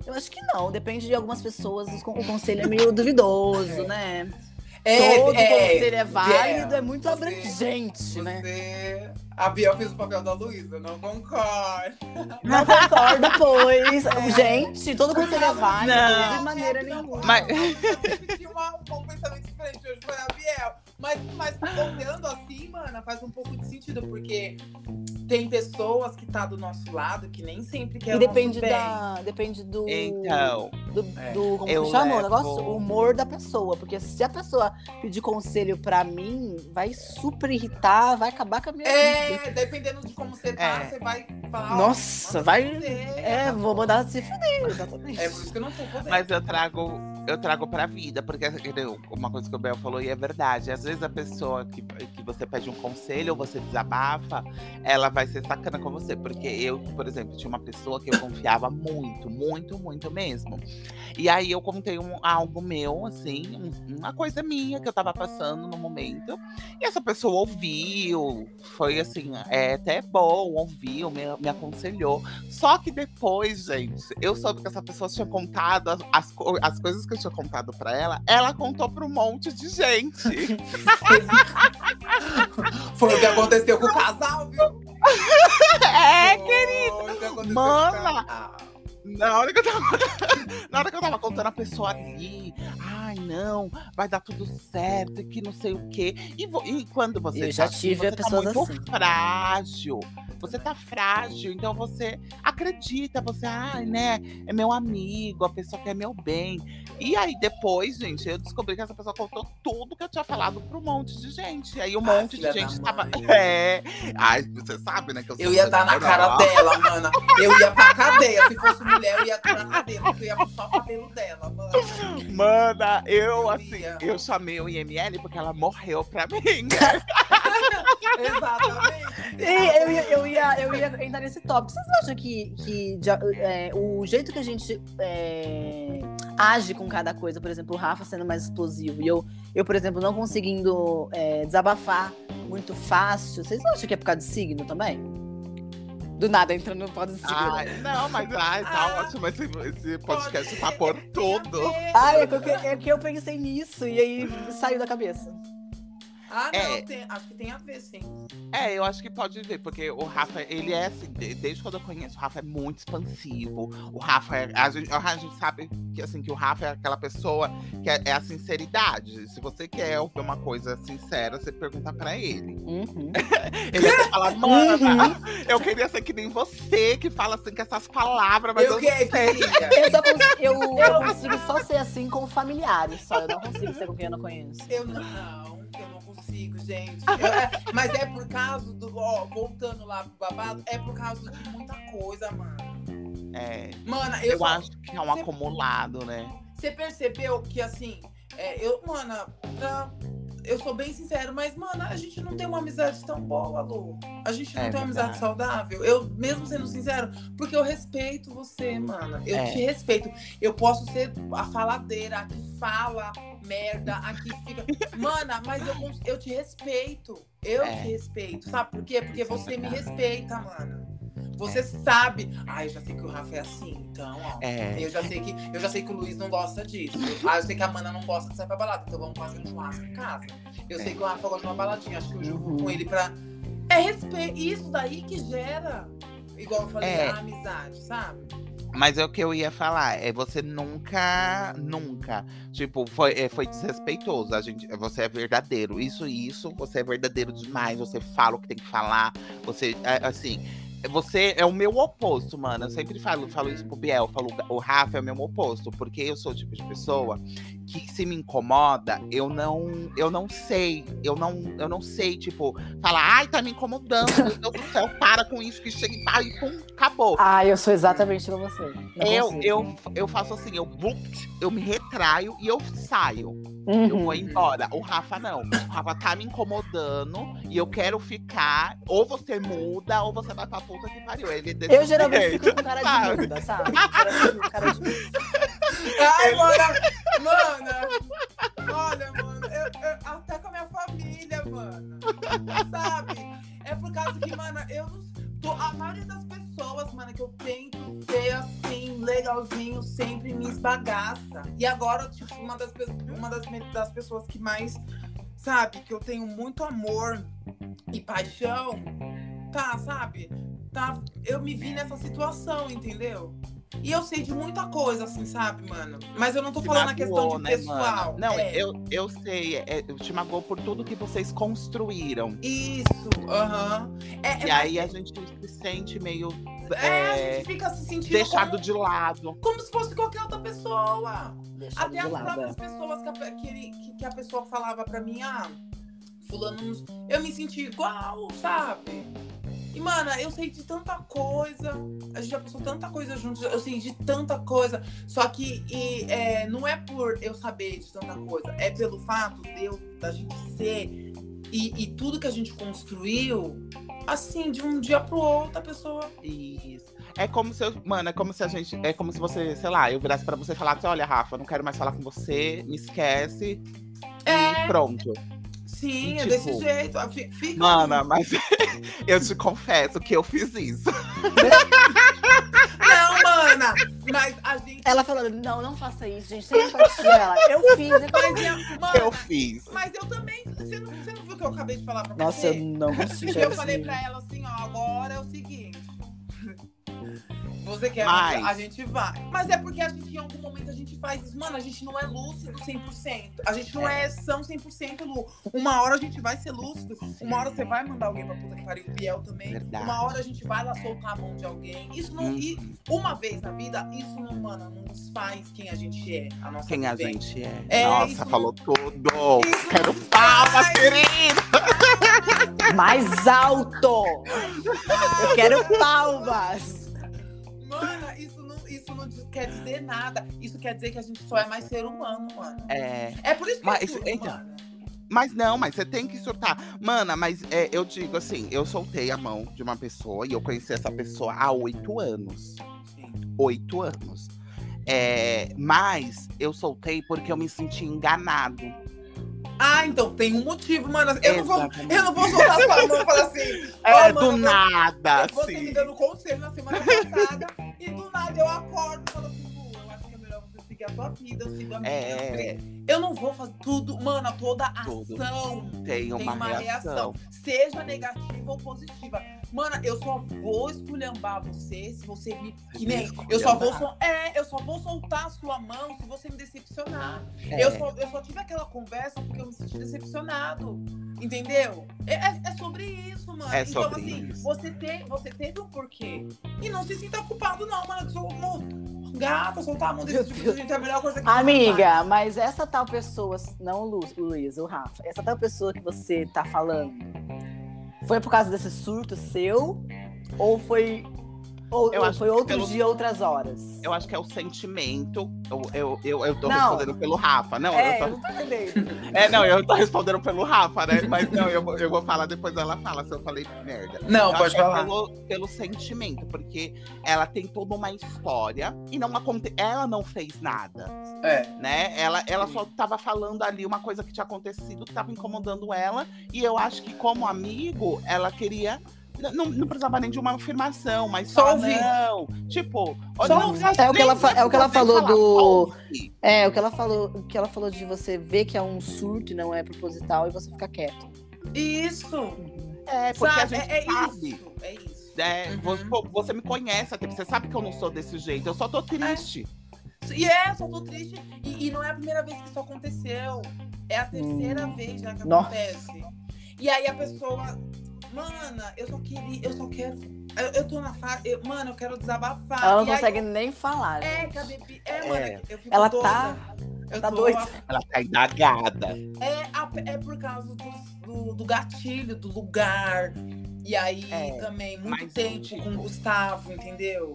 Eu acho que não, depende de algumas pessoas. O conselho é meio duvidoso, né? É, todo é, conselho é válido, é muito você- abrangente, né? Você... A Biel fez o papel da Luísa, não concordo. Não concordo, pois. Gente, todo conselho é válido, Não. de maneira é não, nenhuma. Mas- Eu tinha um pensamento diferente hoje, foi a Biel. Mas, mas olhando assim, mano, faz um pouco de sentido, porque tem pessoas que tá do nosso lado que nem sempre quer E depende nosso bem. da. Depende do. Então, Do, É. do- como Eu o levo- negócio? O humor da pessoa. Porque se a pessoa pedir conselho pra mim, vai super irritar, vai acabar com a minha vida. É, dependendo de como você tá, É. você vai falar. Nossa, vai. você, É, tá vou mandar se fuder, exatamente. É por isso que eu não tô podendo. mas eu trago, eu trago pra vida, porque uma coisa que o Bel falou e é verdade. Às vezes a pessoa que, que você pede um conselho ou você desabafa, ela vai ser sacana com você. Porque eu, por exemplo, tinha uma pessoa que eu confiava muito, muito, muito mesmo. E aí eu contei um, algo meu, assim, um- uma coisa minha que eu tava passando no momento. E essa pessoa ouviu, foi assim, é até bom, ouviu, me, me aconselhou. Só que depois, gente, eu soube que essa pessoa tinha contado as, as, as coisas que eu tinha contado pra ela, ela contou pra um monte de gente. Foi o que aconteceu com o casal, viu? é, Foi o que aconteceu Mana! com o casal. Na hora que eu tava, na hora que eu tava contando a pessoa ali, ai não, vai dar tudo certo, e que não sei o quê. E, vo- e quando você Eu já tá assim, tive você pessoas tá muito assim. frágil. Você tá frágil, então você acredita, você, ai, né, é meu amigo, a pessoa quer meu bem. E aí depois, gente, eu descobri que essa pessoa contou tudo que eu tinha falado pra um monte de gente. Aí um Ah, monte de gente tava. mãe. É. Ai, você sabe, né? Que eu, Eu ia dar na cara dela, mana. Eu ia pra cadeia. Se fosse mulher, eu ia pra cadeia, porque eu ia puxar o cabelo dela, mano. Mana, eu assim, Ia. eu chamei o IML porque ela morreu pra mim. Exatamente. E eu, ia, eu, ia, eu ia entrar nesse tópico. Vocês acham que, que é, o jeito que a gente é, age com cada coisa, por exemplo, o Rafa sendo mais explosivo e eu, eu por exemplo, não conseguindo é, desabafar muito fácil, vocês não acham que é por causa de signo também? Do nada, entrando no do signo. Ai, não, mas ai, tá Ah, ótimo esse, esse podcast Pode- tá por a tudo. ver. Ai, é que, eu- é que eu pensei nisso e aí saiu da cabeça. Ah, não, É. tem- acho que tem a ver, sim. É, eu acho que pode ver, porque o Rafa, ele é assim, de- desde quando eu conheço, o Rafa é muito expansivo. O Rafa é. A gente, a gente sabe que assim, que o Rafa é aquela pessoa que é, é a sinceridade. Se você quer ouvir uma coisa sincera, você pergunta pra ele. Uhum. Ele até fala, mana, Uhum. eu queria ser que nem você, que fala assim com essas palavras, mas eu, eu que- não sei. queria. Eu, só cons- eu- eu consigo só ser assim com familiares, só. Eu não consigo ser com quem eu não conheço. Eu não, consigo, gente. Eu- é- mas é por causa do. Ó, voltando lá pro babado, é por causa de muita coisa, mano. É, Mana, eu, eu só- acho que é um Você- acumulado, né? Você percebeu que assim, é, eu, mana, pra- eu sou bem sincero, mas, mano, a gente não tem uma amizade tão boa, Lu. A gente não É tem uma amizade saudável. Eu, mesmo sendo sincero, porque eu respeito você, mano. Eu É. te respeito. Eu posso ser a faladeira, a que fala merda, a que fica. Mana, mas eu, eu te respeito. Eu É. te respeito. Sabe por quê? Porque é você me respeita, mano. Você sabe. Ai, já sei que o Rafa é assim, então, ó. É. Eu já sei que eu já sei que o Luiz não gosta disso. Ah, eu sei que a Mana não gosta de sair pra balada, então vamos fazer um churrasco em casa. Eu sei que o Rafa gosta de uma baladinha, acho que eu jogo Uhum. com ele pra. É respeito. Isso daí que gera. Igual eu falei, É. a amizade, sabe? Mas é o que eu ia falar, é você nunca, nunca, tipo, foi, é, foi desrespeitoso. A gente, você é verdadeiro. Isso e isso, você é verdadeiro demais. Você fala o que tem que falar. Você, é, assim, você é o meu oposto, mano. Eu sempre falo, falo isso pro Biel, falo, o Rafa é o meu oposto, porque eu sou o tipo de pessoa que se me incomoda, eu não, eu não sei, eu não, eu não sei, tipo, falar, ai, tá me incomodando, meu Deus do céu, para com isso, que chega e tá, e pum, acabou. Ah, eu sou exatamente como você. Não Eu, consigo. eu, eu faço assim, eu, eu me retraio e eu saio. Eu Uhum. vou embora. O Rafa não. O Rafa tá me incomodando e eu quero ficar. Ou você muda, ou você vai pra puta que pariu. Ele desse Eu geralmente jeito, fico com cara de muda, sabe? Com cara de Ai, mano, mano, olha, mano, eu, eu- até com a minha família, mano, sabe? É por causa que, mano, eu não. Tô, a maioria das pessoas, mano, que eu tento ser assim, legalzinho, sempre me esbagaça. E agora, tipo, uma das, uma das, das pessoas que mais, sabe, que eu tenho muito amor e paixão, tá, sabe? Tá, eu me vi nessa situação, entendeu? E eu sei de muita coisa, assim, sabe, mano? Mas eu não tô Te falando a magoou, questão de né, pessoal. mano? Não, é. eu, eu sei. É, eu te magoou por tudo que vocês construíram. Isso, aham. É, E é, aí a gente se sente meio é, a é, gente fica se sentindo deixado como, de lado. como se fosse qualquer outra pessoa. deixado Até de as lado. próprias é. pessoas que a, que, ele- que- que a pessoa falava pra mim, ah, fulano, eu me senti igual, sabe? E, mano, eu sei de tanta coisa, a gente já passou tanta coisa juntos, eu sei de tanta coisa. Só que e, é, não é por eu saber de tanta coisa, é pelo fato de eu, da gente ser e, e tudo que a gente construiu, assim, de um dia pro outro, a pessoa. Isso. É como se eu, mano, é como se a gente, é como se você, sei lá, eu virasse pra você e falasse, olha, Rafa, não quero mais falar com você, me esquece É. e pronto. Sim, E, é tipo, desse jeito. fi- Fica. Mana, mas eu te confesso que eu fiz isso. Não, mana! Mas a gente. Ela falando, não, não faça isso, gente. Tem empatia. Ela, eu fiz. Eu... Mas, é- mana, Eu fiz. mas eu também. Você não, você não viu o que eu acabei de falar pra Nossa, eu você? não consigo. eu falei pra ela assim, ó, agora é o seguinte. Você quer, Mas- a gente vai. Mas é porque a gente, em algum momento, a gente faz isso. Mano, a gente não é lúcido 100%. A gente não é, são 100% Lu. Uma hora a gente vai ser lúcido. Uma hora você vai mandar alguém pra puta que pariu. O Biel também. Verdade. Uma hora a gente vai lá soltar a mão de alguém. Isso não... Hum. E uma vez na vida, isso não, mano, não desfaz quem a gente é. A nossa Quem a gente é. É, Nossa, falou tudo. Isso Quero não palmas, faz. querida. Mais alto! Eu quero palmas! Mana, isso não, isso não quer dizer nada. Isso quer dizer que a gente só é mais ser humano, mano. É. É por isso que Mas, eu surto, então, mano. Mas não, mas você tem que surtar. Mana, mas é, eu digo assim, eu soltei a mão de uma pessoa e eu conheci essa pessoa há oito anos. Oito anos. É, mas eu soltei porque eu me senti enganado. Ah, então tem um motivo, mano. Eu não vou, eu não vou soltar sua mão e falar assim. É, ó, do mano, nada, Você assim. me dando conselho na semana passada e do nada eu acordo e falo assim, "Lu, eu acho que é melhor você seguir a sua vida, eu sigo a minha. É, Eu não vou fazer tudo, mano, toda ação tem tem uma, uma reação. reação. Seja negativa ou positiva. Mano, eu só vou esculhambar você se você me. Que nem. Eu só vou. sol- É, eu só vou soltar a sua mão se você me decepcionar. É, Eu, só, eu só tive aquela conversa porque eu me senti decepcionado. Entendeu? É, é- é sobre isso, mano. É então, sobre assim, isso. Você, te, você teve um porquê. E não se sinta culpado, não, mano. Que sou um gata, soltar a mão desse tipo de Deus. gente é a melhor coisa que. Amiga, mas essa tal pessoa, não o Luiz, o Rafa, essa tal pessoa que você tá falando, foi por causa desse surto seu? Ou foi. Ou, Eu ou acho foi que outro pelo- dia, outras horas? Eu acho que é o sentimento. Eu, eu, eu, eu tô Não. respondendo pelo Rafa. Não, é, eu eu tô, não tô entendendo. é, não, eu tô respondendo pelo Rafa, né? Mas não, eu, vou- eu vou falar depois ela fala se eu falei merda. Não, Eu pode acho que é falar. pelo, pelo sentimento, porque ela tem toda uma história e não aconte... ela não fez nada, É. né? Ela, ela só tava falando ali uma coisa que tinha acontecido, que tava incomodando ela, e eu acho que como amigo, ela queria. Não, não precisava nem de uma afirmação, mas Só só ouvir. não. Tipo, Só não, ouvir. É o que ela fa- é o que ela falou falar, do-. É, o que ela falou, o que ela falou de você ver que é um surto e não é proposital e você ficar quieto. Isso. É, porque Sabe? a gente é, é sabe. isso. É isso. É, Uhum. você, você me conhece, até você sabe que eu não sou desse jeito. Eu só tô triste. E é, só tô triste. E, e não é a primeira vez que isso aconteceu. É a terceira Hum. vez já que Nossa. acontece. E aí a pessoa. Mana, eu só queria. Eu só quero. Eu, eu tô na fase. eu- Mano, eu quero desabafar. Ela não E aí consegue nem falar. É, gente. que a bebida. É, mano, É. eu fico Ela doida. tá. Eu Tá tô- doida. Ela tá indagada. É, a- é por causa do, do, do gatilho, do lugar. E aí É, também muito tempo com o Gustavo, entendeu?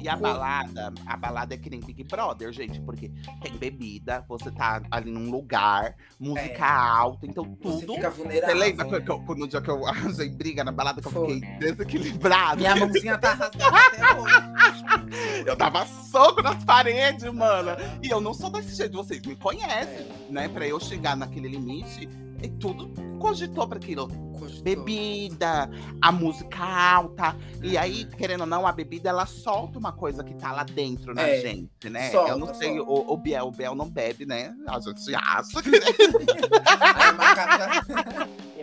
E a Pô. balada, a balada é que nem Big Brother, gente, porque tem bebida, você tá ali num lugar, música alta, então Você tudo. fica vulnerável. Você lembra eu- que eu- no dia que eu arranjei briga na balada que eu Foi. fiquei desequilibrada? Minha mãozinha tá rasgada até hoje. Eu dava soco nas paredes, mano. E eu não sou desse jeito, vocês me conhecem, né? Pra eu chegar naquele limite, e tudo cogitou pra aquilo. Cogitou. Bebida, a música alta. E aí, querendo ou não, a bebida ela solta uma coisa que tá lá dentro na É, gente, né? solta, eu não sei, solta. o, o Biel, o Biel não bebe, né? A gente acha que Aí, Macaca,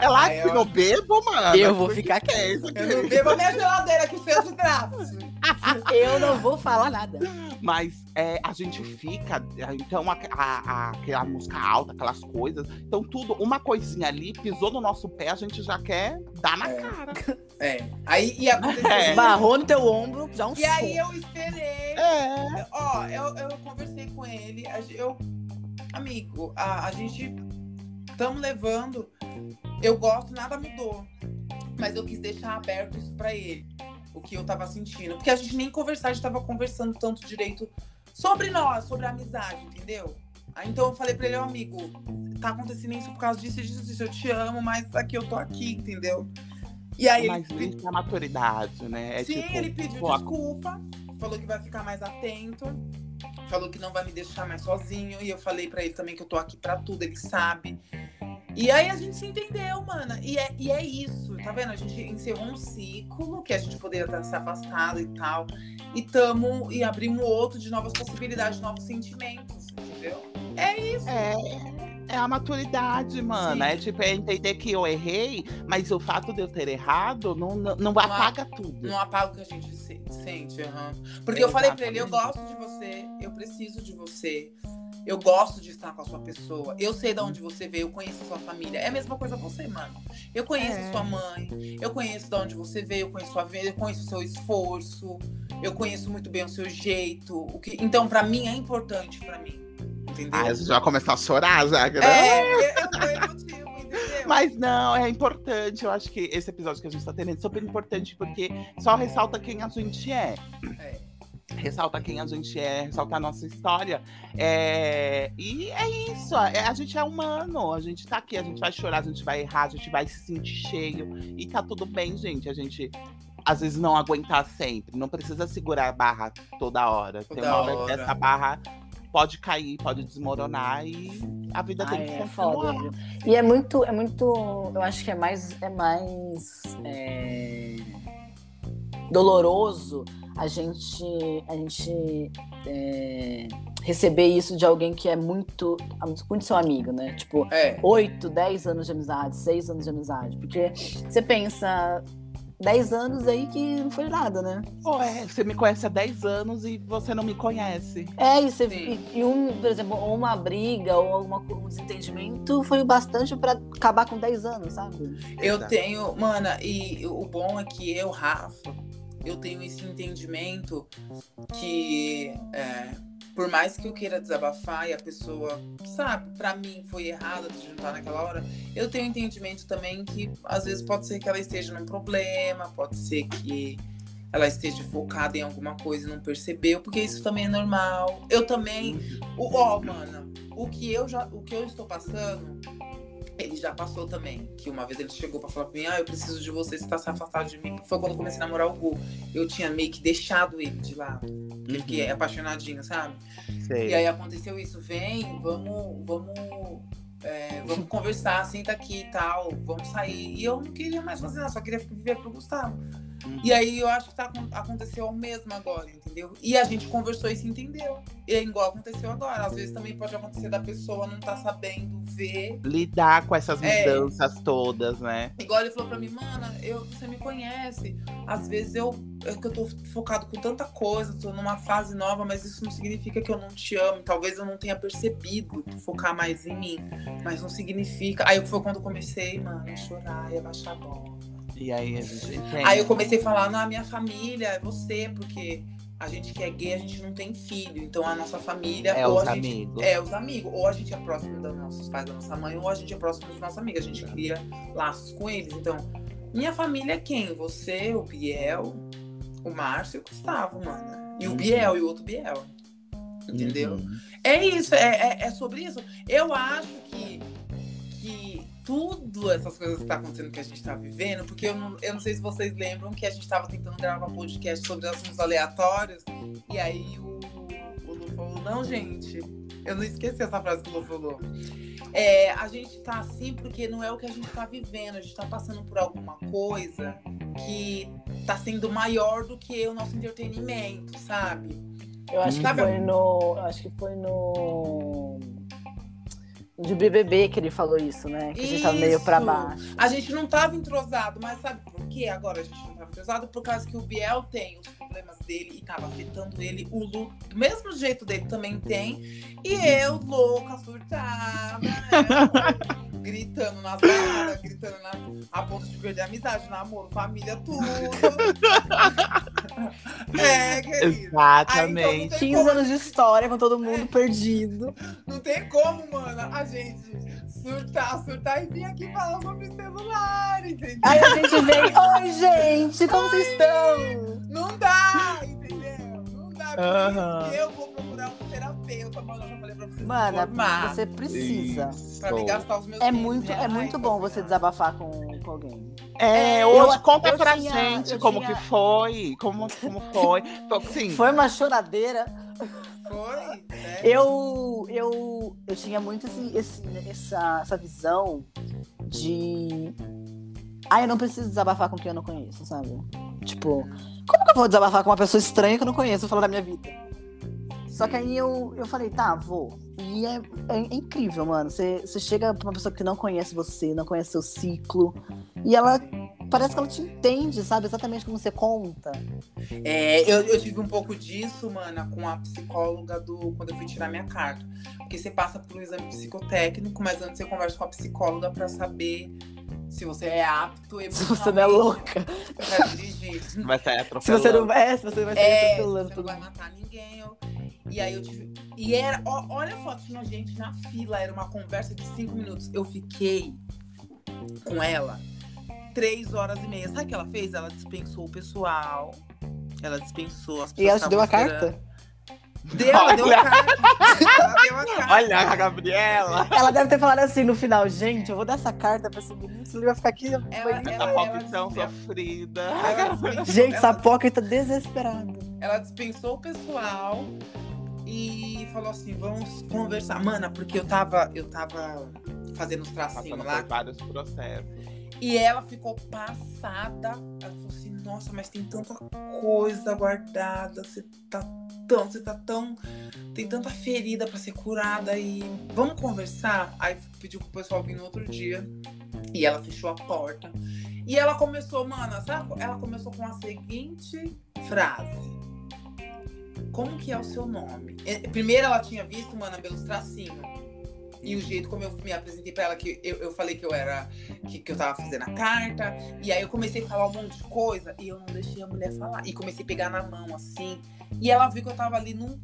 é lá Aí, que ó. não bebo, mano. Eu vou ficar que isso Eu não bebo a minha geladeira que fez o traço. Eu não vou falar nada. Mas é, a gente fica, então, a, a- a- aquela música alta, aquelas coisas. Então, tudo, uma coisinha ali, pisou no nosso pé, a gente já quer dar na É. cara. É. Aí e aconteceu. É. Esbarrou no teu ombro, já um E aí soco. eu esperei. É. Ó, eu, eu conversei com ele. Eu, amigo, a, a gente estamos levando. Eu gosto, nada mudou. Mas eu quis deixar aberto isso pra ele. O que eu tava sentindo. Porque a gente nem conversar, a gente tava conversando tanto direito sobre nós, sobre a amizade, entendeu? Aí então eu falei pra ele, ó, amigo, tá acontecendo isso por causa disso disso, disso. Eu te amo, mas aqui eu tô aqui, entendeu? E aí Mas ele, isso é maturidade, né? É Sim, tipo, ele pediu pô, desculpa, falou que vai ficar mais atento, falou que não vai me deixar mais sozinho. E eu falei pra ele também que eu tô aqui pra tudo, ele sabe. E aí a gente se entendeu, mana. E é, e é isso, tá vendo? A gente encerrou um ciclo que a gente poderia estar se afastado e tal. E tamo e abrimos outro de novas possibilidades, de novos sentimentos, entendeu? É isso. É, é a maturidade, mano. É tipo, é entender que eu errei, mas o fato de eu ter errado não, não, não apaga tudo. Não apaga o que a gente se- sente, aham. Porque eu falei pra ele, eu Exatamente. gosto de você, eu preciso de você. Eu gosto de estar com a sua pessoa. Eu sei de onde você veio, eu conheço a sua família. É a mesma coisa você, mano. Eu conheço É. sua mãe, eu conheço de onde você veio, eu conheço sua vida, eu conheço o seu esforço, eu conheço muito bem o seu jeito. O que... Então, pra mim, é importante pra mim. Entendeu? Ah, você já vai começar a chorar já, né? é, eu, eu tô emotivo, entendeu? Mas não, é importante. Eu acho que esse episódio que a gente tá tendo é super importante porque só ressalta quem a gente é. É. Ressalta quem a gente é, ressalta a nossa história. É, E é isso. é- A gente é humano. A gente tá aqui, a gente vai chorar, a gente vai errar, a gente vai se sentir cheio. E tá tudo bem, gente. A gente às vezes não aguentar sempre. Não precisa segurar a barra toda hora. Tem Toda uma hora que hora. essa barra pode cair, pode desmoronar e a vida tem Ai, que é continuar. foda? E é muito, é muito. Eu acho que é mais. É mais. é, doloroso a gente. A gente. é, receber isso de alguém que é muito. Muito seu amigo, né? Tipo, É. 8, 10 anos de amizade, 6 anos de amizade. Porque você pensa. 10 anos aí que não foi nada, né? Pô, é, você me conhece há 10 anos e você não me conhece. É, e, você, e, e um, por exemplo, ou uma briga ou alguma, um desentendimento foi o bastante pra acabar com 10 anos, sabe? Eu Exato. tenho, mana, e o bom é que eu, Rafa, eu tenho esse entendimento que é, por mais que eu queira desabafar e a pessoa, sabe, pra mim foi errada de juntar naquela hora, eu tenho entendimento também que às vezes pode ser que ela esteja num problema, pode ser que ela esteja focada em alguma coisa e não percebeu, porque isso também é normal. Eu também ó, mana, o que eu já, o que eu estou passando, ele já passou também. Que uma vez ele chegou pra falar pra mim, ah, eu preciso de você, você tá se afastado de mim. Foi quando eu comecei a namorar o Gu. Eu tinha meio que deixado ele de lado. Porque eu fiquei apaixonadinho, sabe? Sei. E aí aconteceu isso, vem, vamos, vamos, é, vamos conversar, senta aqui e tal, vamos sair. E eu não queria mais fazer nada, só queria viver pro Gustavo. Uhum. E aí eu acho que tá, acon- aconteceu o mesmo agora, entendeu? E a gente conversou e se entendeu. E é igual aconteceu agora. Às vezes também pode acontecer da pessoa não tá sabendo ver. Lidar com essas É. mudanças todas, né? Igual ele falou pra mim, mana, eu, você me conhece. Às vezes eu, é que eu tô focado com tanta coisa, tô numa fase nova, mas isso não significa que eu não te amo. Talvez eu não tenha percebido focar mais em mim. Mas não significa. Aí foi quando eu comecei, mano, a chorar e a baixar a bola. E aí a gente entende. Aí eu comecei a falar, não, a minha família, é você, porque a gente que é gay, a gente não tem filho. Então a nossa família. É ou os a gente, amigos. É, os amigos. Ou a gente é próximo dos nossos pais, da nossa mãe, ou a gente é próximo dos nossos amigos. A gente cria laços com eles. Então, minha família é quem? Você, o Biel, o Márcio e o Gustavo, mano. E o Biel e o outro Biel. Entendeu? Uhum. É isso, é, é, é sobre isso. Eu acho que tudo essas coisas que tá acontecendo que a gente tá vivendo, porque eu não, eu não sei se vocês lembram que a gente tava tentando gravar um podcast sobre assuntos aleatórios, e aí o, o Lu falou, não, gente, eu não esqueci essa frase que o Lu falou. É, a gente tá assim porque não é o que a gente tá vivendo, a gente tá passando por alguma coisa que tá sendo maior do que o nosso entretenimento, sabe? Eu acho que foi no. Eu acho que foi no. De BBB que ele falou isso, né? Que a gente tava meio pra Isso. baixo. A gente não tava entrosado, mas sabe por que agora a gente não tava entrosado? Por causa que o Biel tem os problemas dele e tava afetando ele. O Lu, do mesmo jeito dele, também tem. E eu, louca, surtada, né? gritando nas baladas, gritando na, a ponto de perder amizade, namoro, família, tudo. é, querido. Exatamente. Tem 15 como- anos de história com todo mundo perdido. Não tem como, mano, a gente surtar, surtar e vir aqui falar sobre celular, entendeu? Aí a gente vem, oi gente, como vocês estão? Não dá, entendeu? Não dá. Que eu vou procurar um terapeuta, mano. Eu. Mana, formar, você precisa. Pra me gastar os meus É 15 muito, é muito bom você desabafar com, com alguém. É, Eu- hoje conta eu pra tinha- gente eu como tinha- que foi, como, como foi. Assim, Foi uma choradeira. Foi? né? Eu, eu, eu tinha muito esse, esse- essa, essa visão de. Ah, eu não preciso desabafar com quem eu não conheço, sabe? Tipo, como que eu vou desabafar com uma pessoa estranha que eu não conheço falar da minha vida? Só que aí eu, eu falei, tá, vou. E é, é incrível, mano. Você, você chega pra uma pessoa que não conhece você, não conhece seu ciclo, e ela parece que ela te entende, sabe? Exatamente como você conta. É, eu, eu tive um pouco disso, mana, com a psicóloga do quando eu fui tirar minha carta. Porque você passa por um exame psicotécnico, mas antes você conversa com a psicóloga pra saber se você é apto Se você não é louca. pra dirigir. vai sair Se atropelando. você não é, se você vai sair É, atropelando você não vai matar ninguém. eu- E aí eu tive. E era. ó, olha só, tinha gente na fila, era uma conversa de cinco minutos. Eu fiquei com ela três horas e meia. Sabe o que ela fez? Ela dispensou o pessoal. Ela dispensou as pessoas. E ela te deu a carta? Deu, ela deu a carta. Ela deu a carta. Olha a Gabriela. Ela deve ter falado assim no final, gente, eu vou dar essa carta pra esse menino, se ele vai ficar aqui. Ela, Essa ela, ela, tão ela, sofrida. ela Gente, essa Pocket tá desesperada. ela dispensou o pessoal e falou assim: vamos conversar. Mana, porque eu tava, eu tava fazendo os tracinhos lá. vários processos. E ela ficou passada. Ela falou assim: Nossa, mas tem tanta coisa guardada. Você tá tão, você tá tão. Tem tanta ferida pra ser curada e vamos conversar. Aí pediu pro pessoal vir no outro dia. E ela fechou a porta. E ela começou, mano, sabe? Ela começou com a seguinte frase. Como que é o seu nome? Eh, Primeiro ela tinha visto, mano, pelos tracinhos. E o jeito como eu me apresentei pra ela, que eu, eu falei que eu era. Que, que eu tava fazendo a carta. E aí eu comecei a falar um monte de coisa. E eu não deixei a mulher falar. E comecei a pegar na mão, assim. E ela viu que eu tava ali no,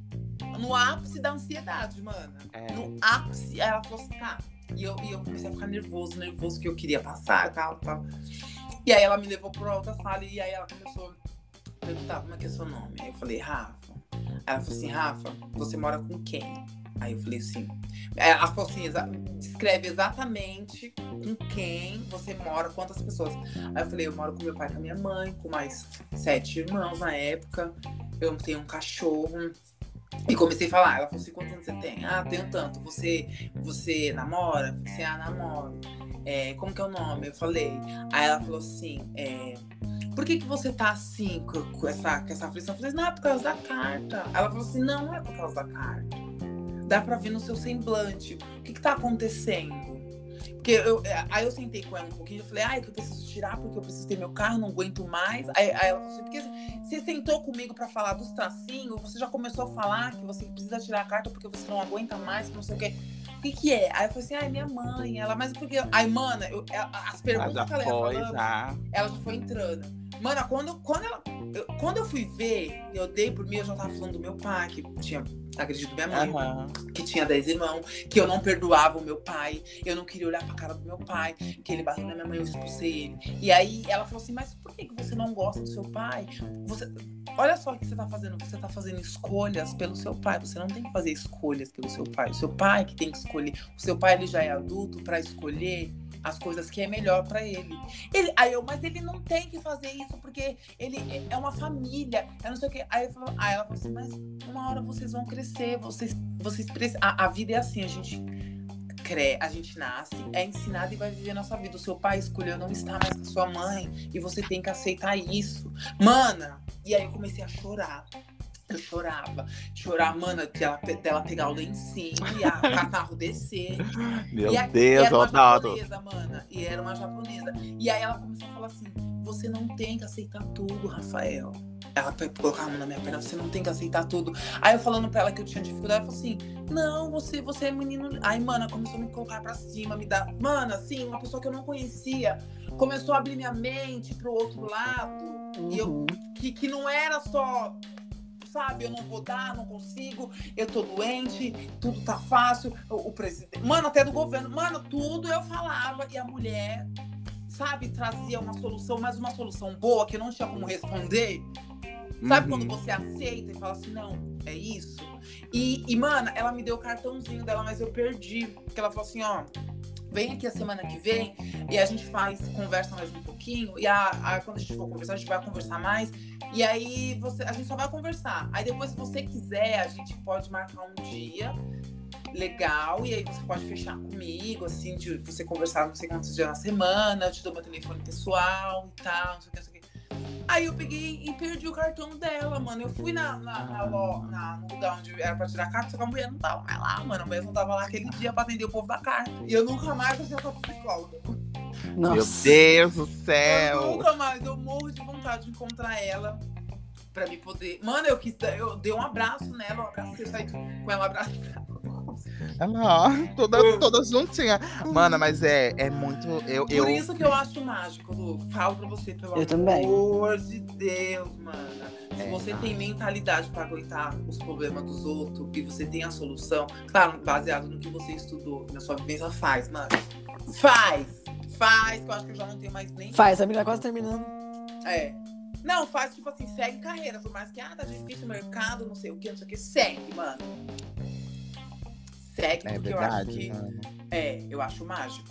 no ápice da ansiedade, mano. É. No ápice. Aí ela falou assim, tá. E eu, e eu comecei a ficar nervoso, nervoso, que eu queria passar e tal, tal. E aí ela me levou pra outra sala e aí ela começou a perguntar como é que é seu nome. Aí eu falei, Rafa. Ela falou assim, Rafa, você mora com quem? Aí eu falei assim. Ela falou assim, descreve exatamente com quem você mora, quantas pessoas. Aí eu falei, eu moro com meu pai com a minha mãe, com mais sete irmãos na época. Eu tenho um cachorro. E comecei a falar, ela falou assim, quantos anos você tem? Ah, tenho tanto. Você, você namora? Falei assim, ah, namoro. É, como que é o nome? Eu falei. Aí ela falou assim, é, por que, que você tá assim com, essa, com essa aflição? Eu falei, não, é por causa da carta. Ela falou assim, não, não é por causa da carta. Dá pra ver no seu semblante. O que que tá acontecendo? Porque eu, é, aí eu sentei com ela um pouquinho e falei, ai, que eu preciso tirar porque eu preciso ter meu carro, não aguento mais. Aí, aí ela falou assim, porque você sentou comigo pra falar dos tracinhos, você já começou a falar que você precisa tirar a carta porque você não aguenta mais, que não sei o quê. O que que é? Aí eu falei assim, ai, minha mãe. Ela, mas por que? Aí, mana, eu- ela- as Ela perguntas já que ela ia falando, já. ela já foi entrando. Mana, quando, quando, ela, eu, quando eu fui ver, eu dei por mim, eu já tava falando do meu pai, que tinha agredido minha mãe, Aham. que tinha 10 irmãos, que eu não perdoava o meu pai, eu não queria olhar pra cara do meu pai, que ele bateu na minha mãe, eu expulsei ele. E aí ela falou assim, mas por que você não gosta do seu pai? Você, olha só o que você tá fazendo, você tá fazendo escolhas pelo seu pai, você não tem que fazer escolhas pelo seu pai, o seu pai que tem que escolher, o seu pai ele já é adulto pra escolher as coisas que é melhor pra ele. ele. Aí eu, mas ele não tem que fazer isso porque ele é uma família, é não sei o quê. Aí, eu falo- aí ela falou assim, mas uma hora vocês vão crescer, vocês, vocês. A, a vida é assim, a gente cre... a gente nasce, é ensinado e vai viver nossa vida. O seu pai escolheu não estar mais com sua mãe e você tem que aceitar isso. Mana! E aí eu comecei a chorar. Eu chorava. Chorar, mana, dela, dela pegar o lencinho e a catarro descer. Meu E Deus, era uma japonesa, mana. E era uma japonesa. E aí ela começou a falar assim: você não tem que aceitar tudo, Rafael. Ela foi colocar a mão na minha perna, você não tem que aceitar tudo. Aí eu falando pra ela que eu tinha dificuldade, ela falou assim: não, você, você é menino. Aí, mana, começou a me colocar pra cima, me dar. Mana, assim, uma pessoa que eu não conhecia. Começou a abrir minha mente pro outro lado. E eu Uhum. que, que não era só, sabe, eu não vou dar, não consigo, eu tô doente, tudo tá fácil, o, o presidente, mano, até do governo, mano, tudo eu falava e a mulher, sabe, trazia uma solução, mas uma solução boa que eu não tinha como responder. Sabe Uhum. quando você aceita e fala assim, não, é isso? E, e, mano, ela me deu o cartãozinho dela, mas eu perdi. Porque ela falou assim, ó, vem aqui a semana que vem e a gente faz, conversa mais um pouquinho. E a, a- quando a gente for conversar, a gente vai conversar mais. E aí você, a gente só vai conversar. Aí depois, se você quiser, a gente pode marcar um dia legal. E aí você pode fechar comigo, assim, de você conversar não sei quantos dias na semana, eu te dou meu telefone pessoal e tal, não sei o que, não sei o que. Aí eu peguei e perdi o cartão dela, mano. Eu fui na, na, na, lo- na- no lugar onde era pra tirar a carta, só que a mulher não tava mais lá, mano. A mulher não tava lá aquele dia pra atender o povo da carta. E eu nunca mais fui pra psicóloga. Meu Nossa. Deus do Eu céu. nunca mais, eu morro de vontade de encontrar ela. Pra me poder. Mano, eu quis. Eu dei um abraço nela, eu abracei, saí de- com ela abraçada. Ela, ó, toda, toda juntinha. Mano, mas é, é muito. Eu, Por eu, isso que eu acho mágico, Lu. Falo pra você, pelo Eu também. amor de Deus, mana. Se É, você tá. tem mentalidade pra aguentar os problemas dos outros e você tem a solução, claro, baseado no que você estudou, na sua vivência, faz, mano. Faz! Faz, que eu acho que eu já não tenho mais nem. Faz, a menina quase terminando. É. Não, faz tipo assim, segue carreira. Por mais que, ah, tá difícil o mercado, não sei o que, não sei o que. Segue, mano. Segue, é eu acho que. mano. É, eu acho mágico.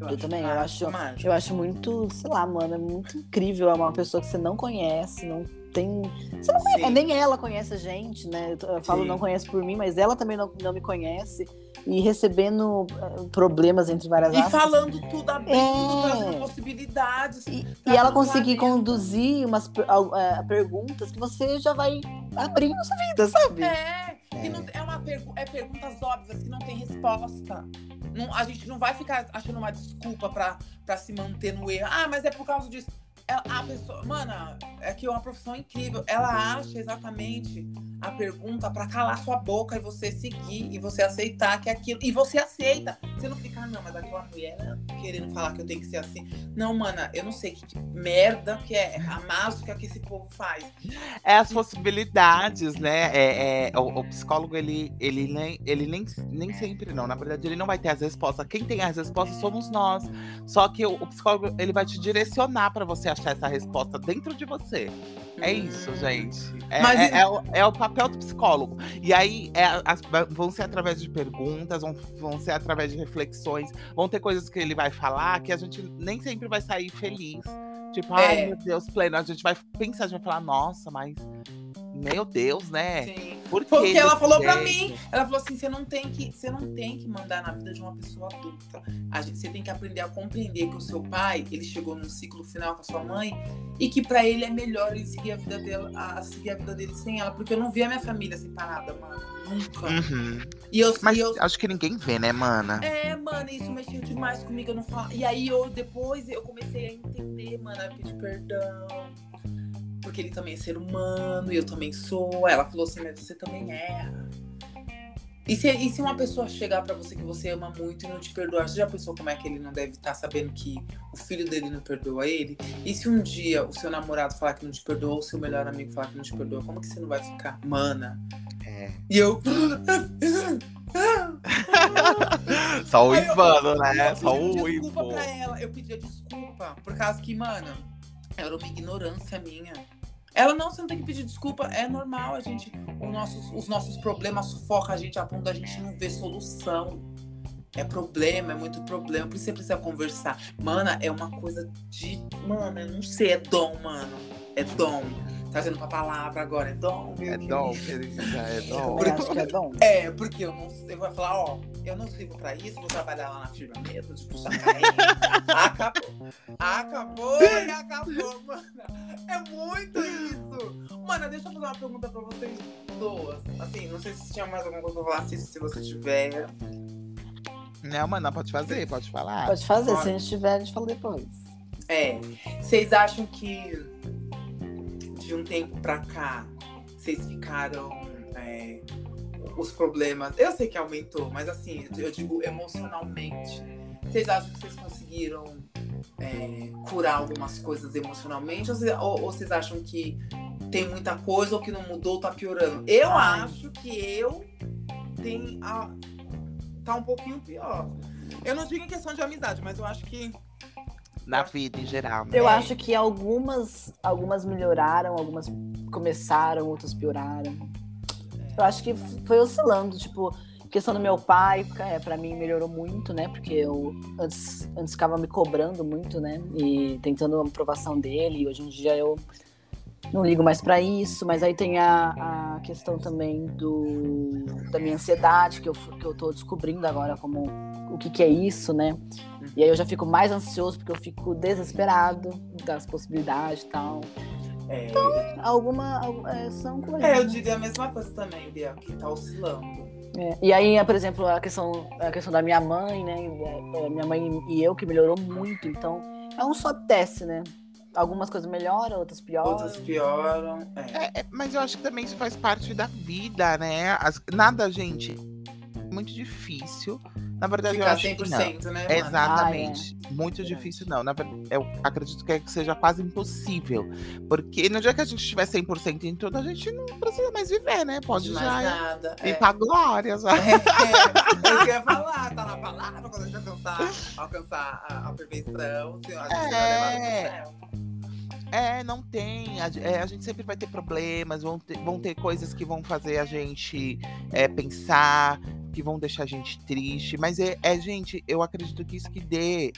Eu também, eu acho- mágico. Eu acho muito, sei lá, mano, é muito incrível. É uma pessoa que você não conhece, não tem. Você não conhece, nem ela conhece a gente, né? Eu, eu falo Sim. não conhece por mim, mas ela também não, não me conhece. E recebendo eh, problemas entre várias E aspas. falando tudo abrindo, É. trazendo possibilidades. E, e ela conseguir conduzir umas eh, perguntas que você já vai abrindo sua vida, sabe? É, que não, é, uma pergu é perguntas óbvias que não tem resposta. Não- a gente não vai ficar achando uma desculpa pra se manter no erro. Ah, mas é por causa disso. Ela- a pessoa, mana, é que é uma profissão incrível. Ela acha exatamente a pergunta pra calar sua boca e você seguir e você aceitar que é aquilo. E você aceita. Você não fica, ah, não, mas aquela mulher né, querendo falar que eu tenho que ser assim. Não, mana, eu não sei que, que merda que é a mágica que esse povo faz. É as possibilidades, né? É, é, o, o psicólogo, ele, ele, nem, ele nem, nem sempre não. Na verdade, ele não vai ter as respostas. Quem tem as respostas somos nós. Só que o, o psicólogo, ele vai te direcionar para você achar essa resposta dentro de você. É isso, gente. É, Mas é, é o, é o papel do psicólogo. E aí, é, as- vão ser através de perguntas, vão, vão ser através de reflexões, vão ter coisas que ele vai falar que a gente nem sempre vai sair feliz. Tipo, ai É. meu Deus, pleno. A gente vai pensar, a gente vai falar, nossa, mas. Meu Deus, né? Sim. Por que Foi o que ela falou pra jeito? mim. Ela falou assim: você não tem que, você não tem que mandar na vida de uma pessoa adulta. A gente, você tem que aprender a compreender que o seu pai, ele chegou num ciclo final com a sua mãe e que pra ele é melhor ele seguir a vida dela, a seguir a vida dele sem ela, porque eu não vi a minha família separada, mano, nunca. Uhum. E eu, Mas e eu acho que ninguém vê, né, mana? é, mano, isso mexeu demais comigo, eu não falo. E aí eu depois eu comecei a entender, mano, a pedir perdão. Porque ele também é ser humano, e eu também sou. Ela falou assim, mas você também erra. E se, e se uma pessoa chegar pra você que você ama muito e não te perdoar, você já pensou como é que ele não deve estar sabendo que o filho dele não perdoa ele? E se um dia o seu namorado falar que não te perdoou, ou o seu melhor amigo falar que não te perdoou, como que você não vai ficar? Mana. É. E eu. Só o Ivano, né? pedi Só o desculpa Ivo. pra ela. Eu pedia desculpa. Por causa que, mano, era uma ignorância minha. Ela não, você não tem que pedir desculpa. É normal, a gente. Os nossos, os nossos problemas sufocam a gente a ponto da gente não ver solução. É problema, é muito problema. Por isso você precisa conversar. Mana, é uma coisa de. Mano, eu não sei, é dom, mano. É dom. Trazendo pra palavra agora, é dom, É dom, querida, é Eu dom. também acho que é bom. É, porque eu não eu vou falar, ó, eu não sirvo pra isso, vou trabalhar lá na firma mesmo, tipo, sacaí. acabou. Acabou e acabou, mano. É muito isso. Mano, deixa eu fazer uma pergunta pra vocês duas. Assim, não sei se tinha mais alguma coisa pra falar, se, se você tiver. Não, mano, pode fazer, pode falar. Pode fazer, Pode. se a gente tiver, a gente fala depois. É, vocês acham que de um tempo pra cá, vocês ficaram. é, os problemas. Eu sei que aumentou, mas assim, eu digo emocionalmente. Vocês acham que vocês conseguiram é, curar algumas coisas emocionalmente? Ou- ou vocês acham que tem muita coisa ou que não mudou, tá piorando? Eu Ai. acho que eu tenho. a- tá um pouquinho pior. Eu não digo em questão de amizade, mas eu acho que. Na vida em geral, né? Eu acho que algumas, algumas melhoraram, algumas começaram, outras pioraram. Eu acho que foi oscilando, tipo, questão do meu pai, é, para mim melhorou muito, né? Porque eu antes, antes ficava me cobrando muito, né? E tentando a aprovação dele, e hoje em dia eu não ligo mais pra isso, mas aí tem a, a questão também do da minha ansiedade, que eu, que eu tô descobrindo agora como o que, que é isso, né? E aí eu já fico mais ansioso porque eu fico desesperado das possibilidades e tal. É, Alguma. al- é, são coisas. É, eu diria a mesma coisa também, Bia, que tá oscilando. É, E aí, por exemplo, a questão, a questão da minha mãe, né? é, é, Minha mãe e eu, que melhorou muito. Então, é um só teste, né? Algumas coisas melhoram, outras pioram. Outras pioram. É. É, é, mas eu acho que também isso faz parte da vida, né? As- nada, gente, é muito difícil. Na verdade, eu Ficar acho que não. 100%, né, mano? Exatamente. Muito Verdade. difícil, não. Na verdade, eu acredito que é- que seja quase impossível. Porque no dia que a gente tiver 100% em tudo, a gente não precisa mais viver, né? Pode De mais já nada. ir É. pra glória. Já. É, é, eu ia falar, tá na palavra, quando a gente alcançar, alcançar a, a perfeição, a gente É. levado pro céu. É, não tem. A, é, a gente sempre vai ter problemas, vão ter, vão ter coisas que vão fazer a gente é, pensar, que vão deixar a gente triste. Mas é, é, gente, eu acredito que isso que dê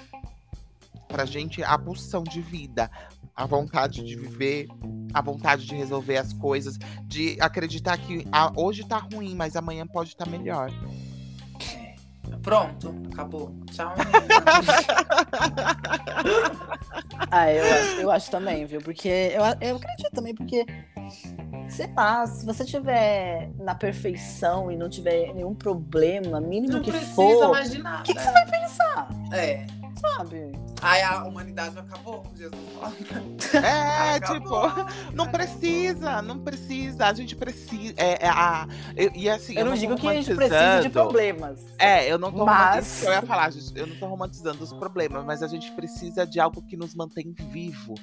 pra gente a pulsão de vida, a vontade de viver, a vontade de resolver as coisas, de acreditar que ah, hoje tá ruim, mas amanhã pode estar melhor. Pronto, acabou. Tchau, Ah, eu acho, eu acho também, viu? Porque eu, eu acredito também, porque, sei lá, se você tiver na perfeição e não tiver nenhum problema, mínimo Não que precisa for, mais de nada. o que, que você vai pensar? É. Sabe? Aí a humanidade acabou com Jesus. É, Acabou. tipo, não precisa, não precisa. A gente precisa. É, é, a, eu- e assim, Eu não tô digo que a gente precisa de problemas. É, eu não tô Mas- romantizando. Eu ia falar, gente, eu não tô romantizando os problemas, mas a gente precisa de algo que nos mantém vivo.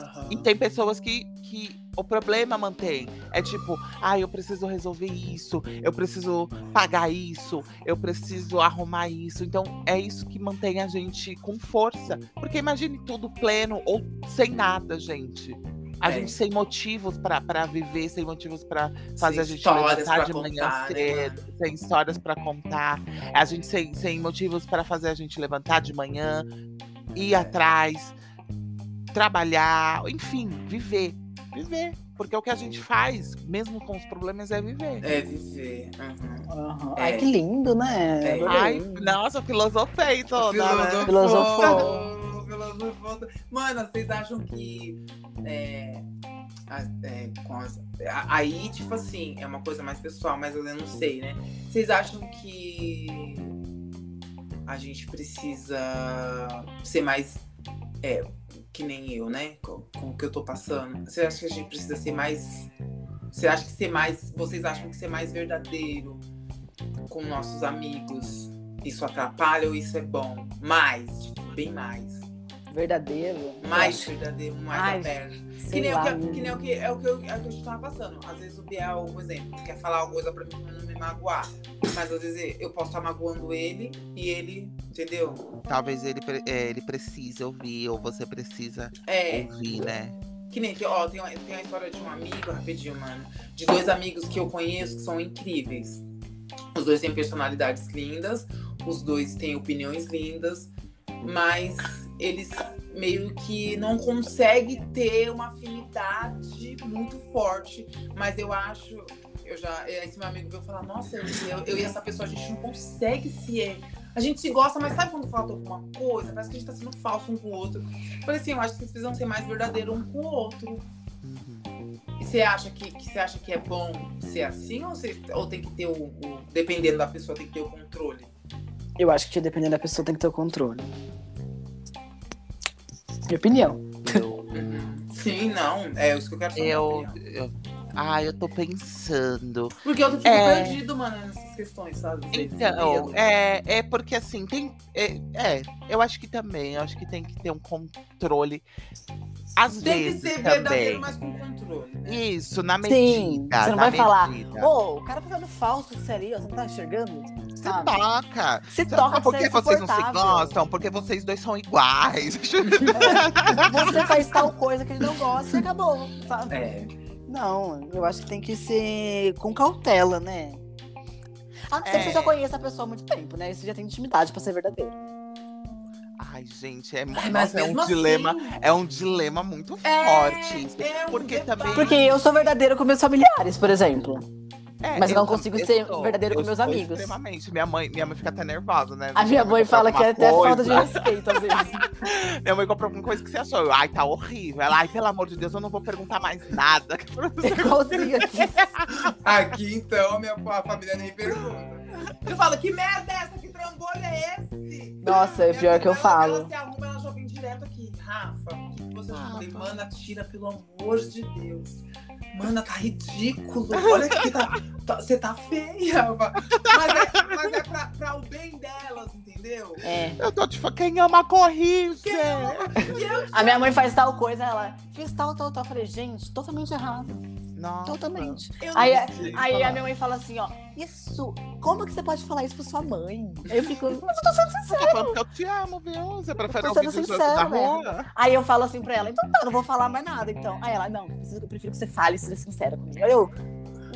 Aham. E tem pessoas que, que o problema mantém. É tipo, ah, eu preciso resolver isso, eu preciso pagar isso, eu preciso arrumar isso. Então é isso que mantém a gente com força. Porque imagine tudo pleno ou sem nada, gente. A É. gente sem motivos pra viver, sem motivos pra fazer Sem a gente levantar de manhã contar, né, cedo, sem histórias pra contar. A gente sem, sem motivos pra fazer a gente levantar de manhã, ir É. atrás, trabalhar, enfim, viver. Viver. Porque o que a gente faz, mesmo com os problemas, é viver. É viver. Uhum. Aham. É. Ai, que lindo, né? É. Ai, nossa, filosofei toda, né? Filosofou. Filosofou. Mano, vocês acham que. É, é, com as- aí, tipo assim, é uma coisa mais pessoal, mas eu não sei, né? Vocês acham que a gente precisa ser mais. É, que nem eu, né? Com, com o que eu tô passando. Você acha que a gente precisa ser mais. Você acha que ser mais. Vocês acham que ser mais verdadeiro com nossos amigos, isso atrapalha ou isso é bom? Mais, tipo, bem mais. Verdadeiro. Mais verdadeiro, mais Ai, aberto. Que nem, sei o lá, que, que nem o que é o que, eu, é o que a gente tava passando. Às vezes o Biel, por exemplo, quer falar uma coisa pra mim pra não me magoar. Mas às vezes eu posso estar magoando ele e ele, entendeu? Talvez ele, é, ele precise ouvir, ou você precisa É. ouvir, né? Que nem, ó, tem, uma, tem a história de um amigo, rapidinho, mano. De dois amigos que eu conheço que são incríveis. Os dois têm personalidades lindas, os dois têm opiniões lindas, mas eles meio que não conseguem ter uma afinidade muito forte. Mas eu acho, eu já, esse meu amigo veio falar, nossa, eu, eu, eu e essa pessoa, a gente não consegue se. A gente se gosta, mas sabe quando falta alguma coisa? Parece que a gente tá sendo falso um com o outro. Eu Falei assim, eu acho que vocês precisam ser mais verdadeiros um com o outro. E você acha que, que você acha que é bom ser assim ou, você, ou tem que ter o, o- Dependendo da pessoa, tem que ter o controle? Eu acho que dependendo da pessoa tem que ter o controle. Minha opinião. Eu, Sim, não. É isso que eu quero saber. eu, eu, ah, eu tô pensando. Porque eu fico É. perdido, mano, nessas questões, sabe? Então, é, é porque assim, tem. É, é, eu acho que também, eu acho que tem que ter um controle. Às Tem que vezes ser também. verdadeiro, mas com controle. Né? Isso, na Sim, medida. você não vai falar, medida. Ô, o cara tá fazendo falso isso ali, ó, você não tá enxergando? Você toca. Se Você toca porque você é vocês não se gostam, porque vocês dois são iguais. Você faz tal coisa que ele não gosta e acabou, sabe? É. Não, eu acho que tem que ser com cautela, né? A não ser que você É. já conheça a pessoa há muito tempo, né? Isso já tem intimidade pra ser verdadeiro. Ai, gente, é, Ai, nossa, é um mesmo dilema. assim, É um dilema muito É, forte. é um porque também. Porque eu sou verdadeiro com meus familiares, por exemplo. É, Mas eu não consigo eu ser sou- verdadeiro com eu meus amigos. Extremamente. Minha mãe, minha mãe fica até nervosa, né? A minha mãe fala que é até falta de respeito, às vezes. Minha mãe comprou alguma coisa que você achou. Eu, Ai, tá horrível. Ela, ai, pelo amor de Deus, eu não vou perguntar mais nada. Igualzinho aqui. Aqui, então, a minha a família nem pergunta. Eu falo, que merda é essa? Que trambolho é esse? Nossa, é pior que eu falo. Ela se arruma, ela já vem direto aqui. Rafa, o que você? Ah, Eu falei, mana, tira, pelo amor de Deus. Mana, tá ridículo. Olha que tá. tá- Você tá feia. Mas é, mas é pra, pra o bem delas, entendeu? É. Eu tô tipo, quem ama que eu A minha mãe faz tal coisa, ela fiz tal, tal, tal. Eu falei, gente, totalmente errado. Nossa. Totalmente. eu Aí, aí a minha mãe fala assim, ó, isso, como que você pode falar isso pra sua mãe? Aí eu fico, mas eu tô sendo sincera. Tô falando que eu te amo, viu? Você prefere tô ouvir sendo sincera, rua? Aí eu falo assim pra ela, então tá, não vou falar mais nada, então. Aí ela, não, eu prefiro que você fale seja sincera comigo. Aí eu,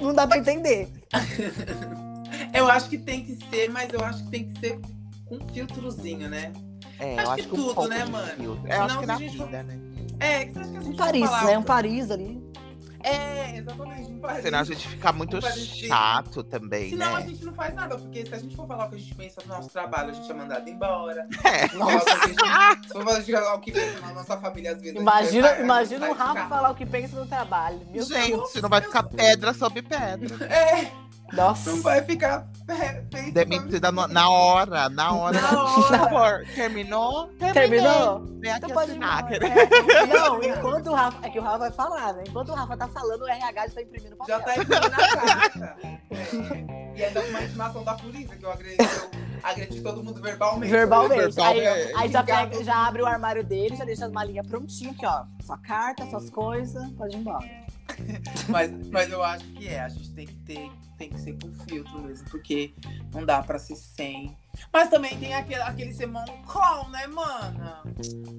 não dá pra entender. Eu acho que tem que ser, mas eu acho que tem que ser com um filtrozinho, né? É, Acho eu que acho que um tudo, né, mano? filtro. Eu acho que na gente vida, né? É, que você acha que a gente Um Paris, falar né? Um Paris ali. É, exatamente, um Paris. Senão a gente fica muito Um chato também, Senão a né? gente não faz nada, porque se a gente for falar o que a gente pensa do nosso trabalho, a gente é mandado embora. É. Que a gente- se for falar o que pensa na nossa família, às vezes. a Imagina, vai- imagina vai o Rafa falar o que pensa no trabalho. Meu Gente, Deus. não vai ficar pedra sobre pedra. É, Nossa. não vai ficar é, feito. Demitida no- na hora, na hora. Na Por hora. favor, terminou? Terminou? Vem aqui Então pode ir assinar. querido. É, Não, enquanto o Rafa. É que o Rafa vai falar, né? Enquanto o Rafa tá falando, o RH já tá imprimindo papel. Já tá imprimindo na carta. É. E ainda com uma intimação da polícia, que eu agredi, eu agredi todo mundo verbalmente. Verbalmente. Aí, Verbalmente. aí já, Xingar pega, já abre o armário dele, já deixa as malinhas prontinhas aqui, ó. Sua carta, suas coisas, pode ir embora. Mas, mas eu acho que é, a gente tem que ter, tem que ser com filtro mesmo, porque não dá pra ser sem. Mas também tem aquele, aquele ser moncol, né, mana?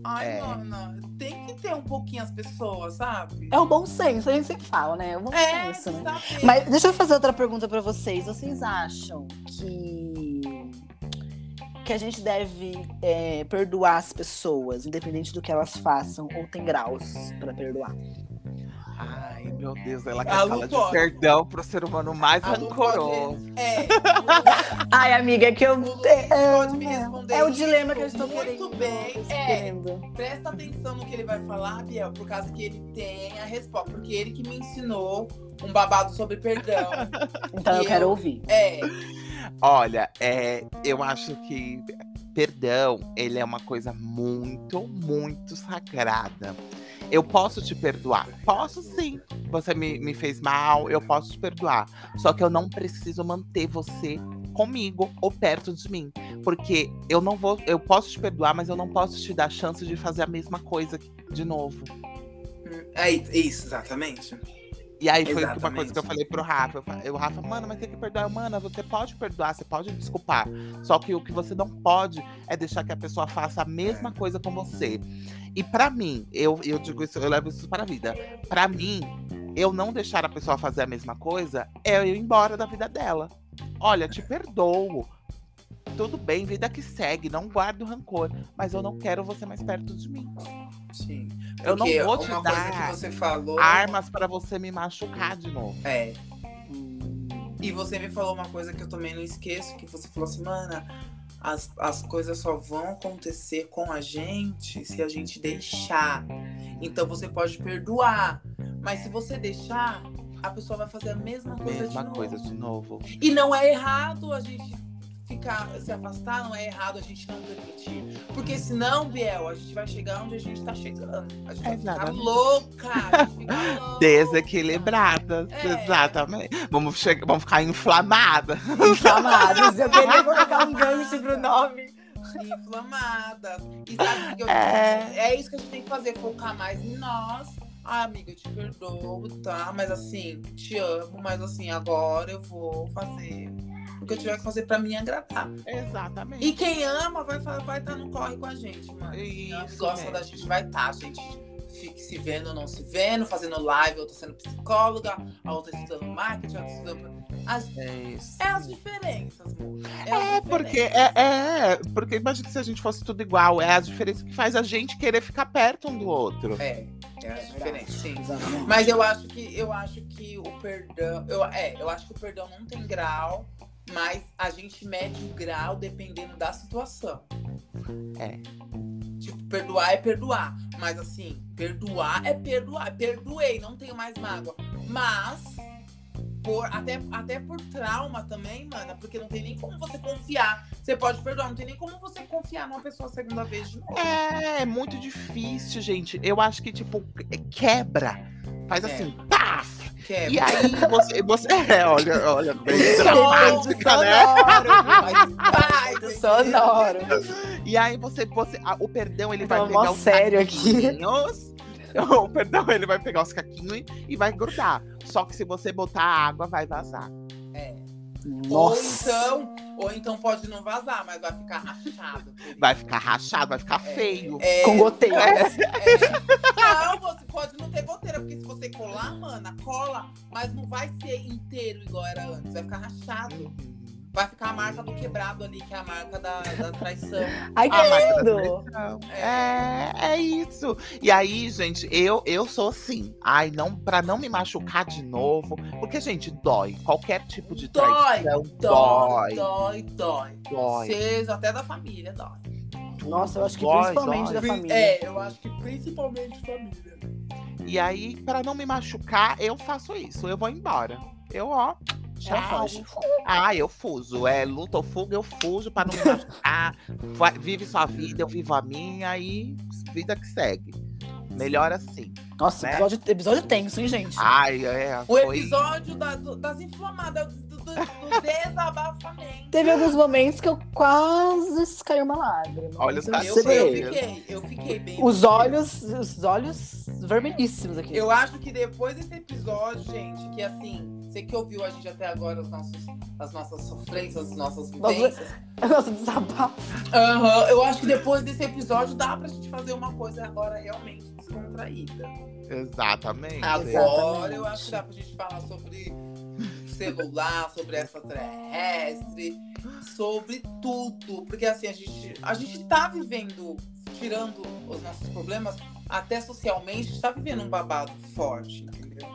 Ai, É. mana, tem que ter um pouquinho as pessoas, sabe? É o bom senso, a gente sempre fala, né? É o bom É, senso, né? saber. Mas deixa eu fazer outra pergunta pra vocês. Vocês acham que que a gente deve é, perdoar as pessoas, independente do que elas façam, ou tem graus pra perdoar? Ai, meu Deus, ela quer falar de perdão pro ser humano mais rancoroso. É, Ai, amiga, é que eu. É, pode me é, responder é o dilema que eu estou muito querendo. bem. estou É. presta atenção no que ele vai falar, Biel, por causa que ele tem a resposta. Porque ele que me ensinou um babado sobre perdão. Então eu E quero eu- ouvir. É, Olha, é, eu acho que perdão, ele é uma coisa muito, muito sagrada. Eu posso te perdoar? Posso sim. Você me, me fez mal, eu posso te perdoar. Só que eu não preciso manter você comigo ou perto de mim. Porque eu não vou, eu posso te perdoar, mas eu não posso te dar chance de fazer a mesma coisa de novo. É isso, exatamente. E aí foi uma Exatamente. coisa que eu falei pro Rafa. Eu, Rafa, mano, mas tem que perdoar. Mano, você pode perdoar, você pode desculpar. Só que o que você não pode é deixar que a pessoa faça a mesma coisa com você. E pra mim, eu, eu digo isso, eu levo isso pra vida. Pra mim, eu não deixar a pessoa fazer a mesma coisa é eu ir embora da vida dela. Olha, te perdoo. Tudo bem, vida que segue, não guardo rancor. Mas eu não quero você mais perto de mim. Sim. Eu não vou te dar falou. armas pra você me machucar de novo. É. E você me falou uma coisa que eu também não esqueço, que você falou assim, mana, as, as coisas só vão acontecer com a gente se a gente deixar. Então você pode perdoar. Mas se você deixar, a pessoa vai fazer a mesma coisa Mesma de coisa novo. de novo. E não é errado a gente ficar, se afastar, não é errado a gente não permitir. Porque senão, Biel, a gente vai chegar onde a gente tá chegando. A gente vai ficar louca. A gente fica louca. Desequilibradas, É. exatamente. Vamos, chegar, vamos ficar inflamadas. Inflamados. Eu queria colocar um gancho pro nome. inflamadas. E sabe o que eu É. é isso que a gente tem que fazer, focar mais em nós. Ah, amiga, eu te perdoo, tá? Mas assim, te amo, mas assim, agora eu vou fazer o que eu tiver que fazer pra me agradar. Exatamente. E quem ama vai estar vai tá no corre com a gente, mano. Quem ama e Isso gosta mesmo. da gente vai estar, a gente fique se vendo ou não se vendo, fazendo live, outra sendo psicóloga, a outra estudando marketing, a outra estudando. As, É isso. é as diferenças, amor. as É, porque diferenças. é, é, porque imagina se a gente fosse tudo igual. É a diferença que faz a gente querer ficar perto um do outro. É, é as diferenças, sim. Exatamente. Mas eu acho que eu acho que o perdão, eu, é, eu acho que o perdão não tem grau, mas a gente mede o grau dependendo da situação. É. Tipo, perdoar é perdoar, mas assim, perdoar é perdoar. Perdoei, não tenho mais mágoa, mas por até até por trauma também, mana, porque não tem nem como você confiar. Você pode perdoar, não tem nem como você confiar numa pessoa a segunda vez de novo. É, é muito difícil, gente. Eu acho que, tipo, quebra. Faz É. assim, paf! Quebra. E aí você. você é, olha, olha, bem dramática, né? sonoro. Efeito sonoro. E aí você, você a- o perdão ele vai pegar mó os sério aqui. Caquinhos. O perdão ele vai pegar os caquinhos e, vai grudar. Só que se você botar água, vai vazar. É. Nossa. Ou então, ou então pode não vazar, mas vai ficar rachado. querido. Vai ficar rachado, vai ficar feio. É, Com goteira. é. Não, você pode não ter goteira, porque se você colar, mana, cola, mas não vai ser inteiro igual era antes. Vai ficar rachado. Uhum. Vai ficar a marca do quebrado ali, que é a marca da, da traição. Ai, que A lindo. traição. É, é isso. E aí, gente, eu, eu sou assim. Ai, não, pra não me machucar de novo. Porque, gente, dói. Qualquer tipo de Dói, traição Dói, dói. dói, dói. Dói. Seja até da família, dói. Nossa, eu acho que Dói, principalmente dói. da família. É, eu acho que principalmente família. E aí, pra não me machucar, eu faço isso. Eu vou embora. Eu, ó. Ela Tchau. foge. Ah, eu fujo. É luta ou fuga, eu fujo pra não me machucar. Vai- vive sua vida, eu vivo a minha e vida que segue. Melhor assim. Nossa, Né? episódio, episódio tenso, hein, gente? Ai, é. O foi- episódio da- do- das inflamadas, do, do, do desabafamento. Teve alguns momentos que eu quase caiu uma lágrima. Olha, mas eu tá Eu, fiquei, eu fiquei bem. Os olhos, os olhos vermelhíssimos aqui. Eu acho que depois desse episódio, gente, que assim, você que ouviu a gente até agora, os nossos, as nossas sofrências, as nossas vivências. Nossa, desabafo. Aham, eu acho que depois desse episódio dá pra gente fazer uma coisa agora realmente descontraída. Exatamente. Agora eu acho que dá pra gente falar sobre celular, sobre extraterrestre, sobre tudo. Porque assim, a gente, a gente tá vivendo, tirando os nossos problemas, até socialmente, a gente tá vivendo um babado forte, entendeu?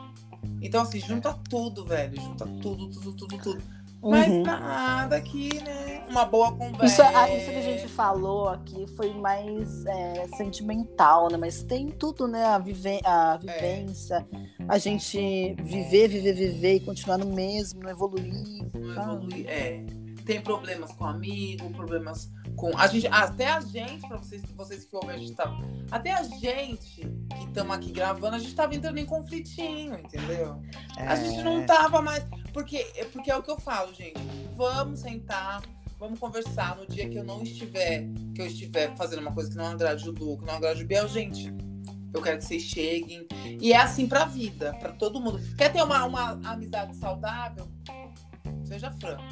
Então, assim, junta tudo, velho. Junta tudo, tudo, tudo, tudo. Mas Uhum. nada aqui, né? Uma boa conversa. Isso, ah, isso que a gente falou aqui foi mais é, sentimental, né? Mas tem tudo, né? A, vive a vivência, a gente viver, viver, viver e continuar no mesmo, não evoluir. Não sabe? evolui. É. Tem problemas com amigo, problemas com a gente, até a gente, pra vocês, vocês que ouvem, a gente tá. Até a gente que estamos aqui gravando, a gente tava entrando em conflitinho, entendeu? A gente não É. tava mais. Porque, porque é o que eu falo, gente. Vamos sentar, vamos conversar no dia que eu não estiver, que eu estiver fazendo uma coisa que não agrade o Lu, que não agrade o Biel, gente. Eu quero que vocês cheguem. E é assim pra vida, pra todo mundo. Quer ter uma, uma amizade saudável? Seja franco.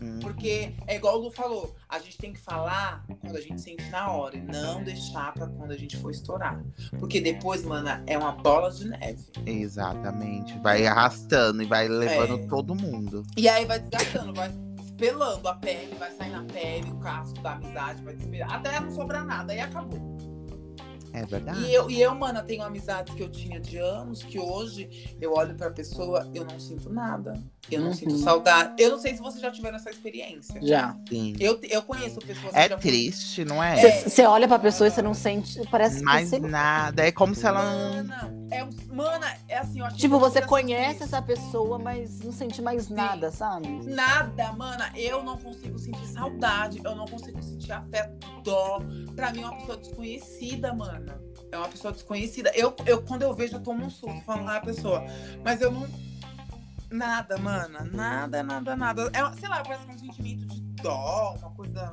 Hum. Porque é igual o Lu falou, a gente tem que falar quando a gente sente na hora e não deixar pra quando a gente for estourar. Porque depois, mana, é uma bola de neve. Exatamente. Vai arrastando e vai levando É. todo mundo. E aí vai desgastando, vai espelando a pele, vai sair na pele, o casco da amizade, vai despelar, até não sobrar nada, aí acabou. É verdade. E eu, e eu, mana, tenho amizades que eu tinha de anos, que hoje eu olho pra pessoa, eu não sinto nada. Eu não Uhum. sinto saudade. Eu não sei se vocês já tiveram essa experiência. Já. Sim. Eu, eu conheço pessoas É que já triste, não é? Você você olha pra pessoa e você não sente. Parece que Mais você. nada. É como se ela não. Mana, é, mana, é assim, eu acho que Tipo, você conhece essa pessoa, mas não sente mais nada, sabe? Nada, mana. Eu não consigo sentir saudade. Eu não consigo sentir afeto, dó. Pra mim é uma pessoa desconhecida, mana. É uma pessoa desconhecida. Eu, eu quando eu vejo, eu tomo um susto falando, ah, pessoa. Mas eu não. Nada, mana. Nada, nada, nada. É, sei lá, parece é um sentimento de dó, uma coisa.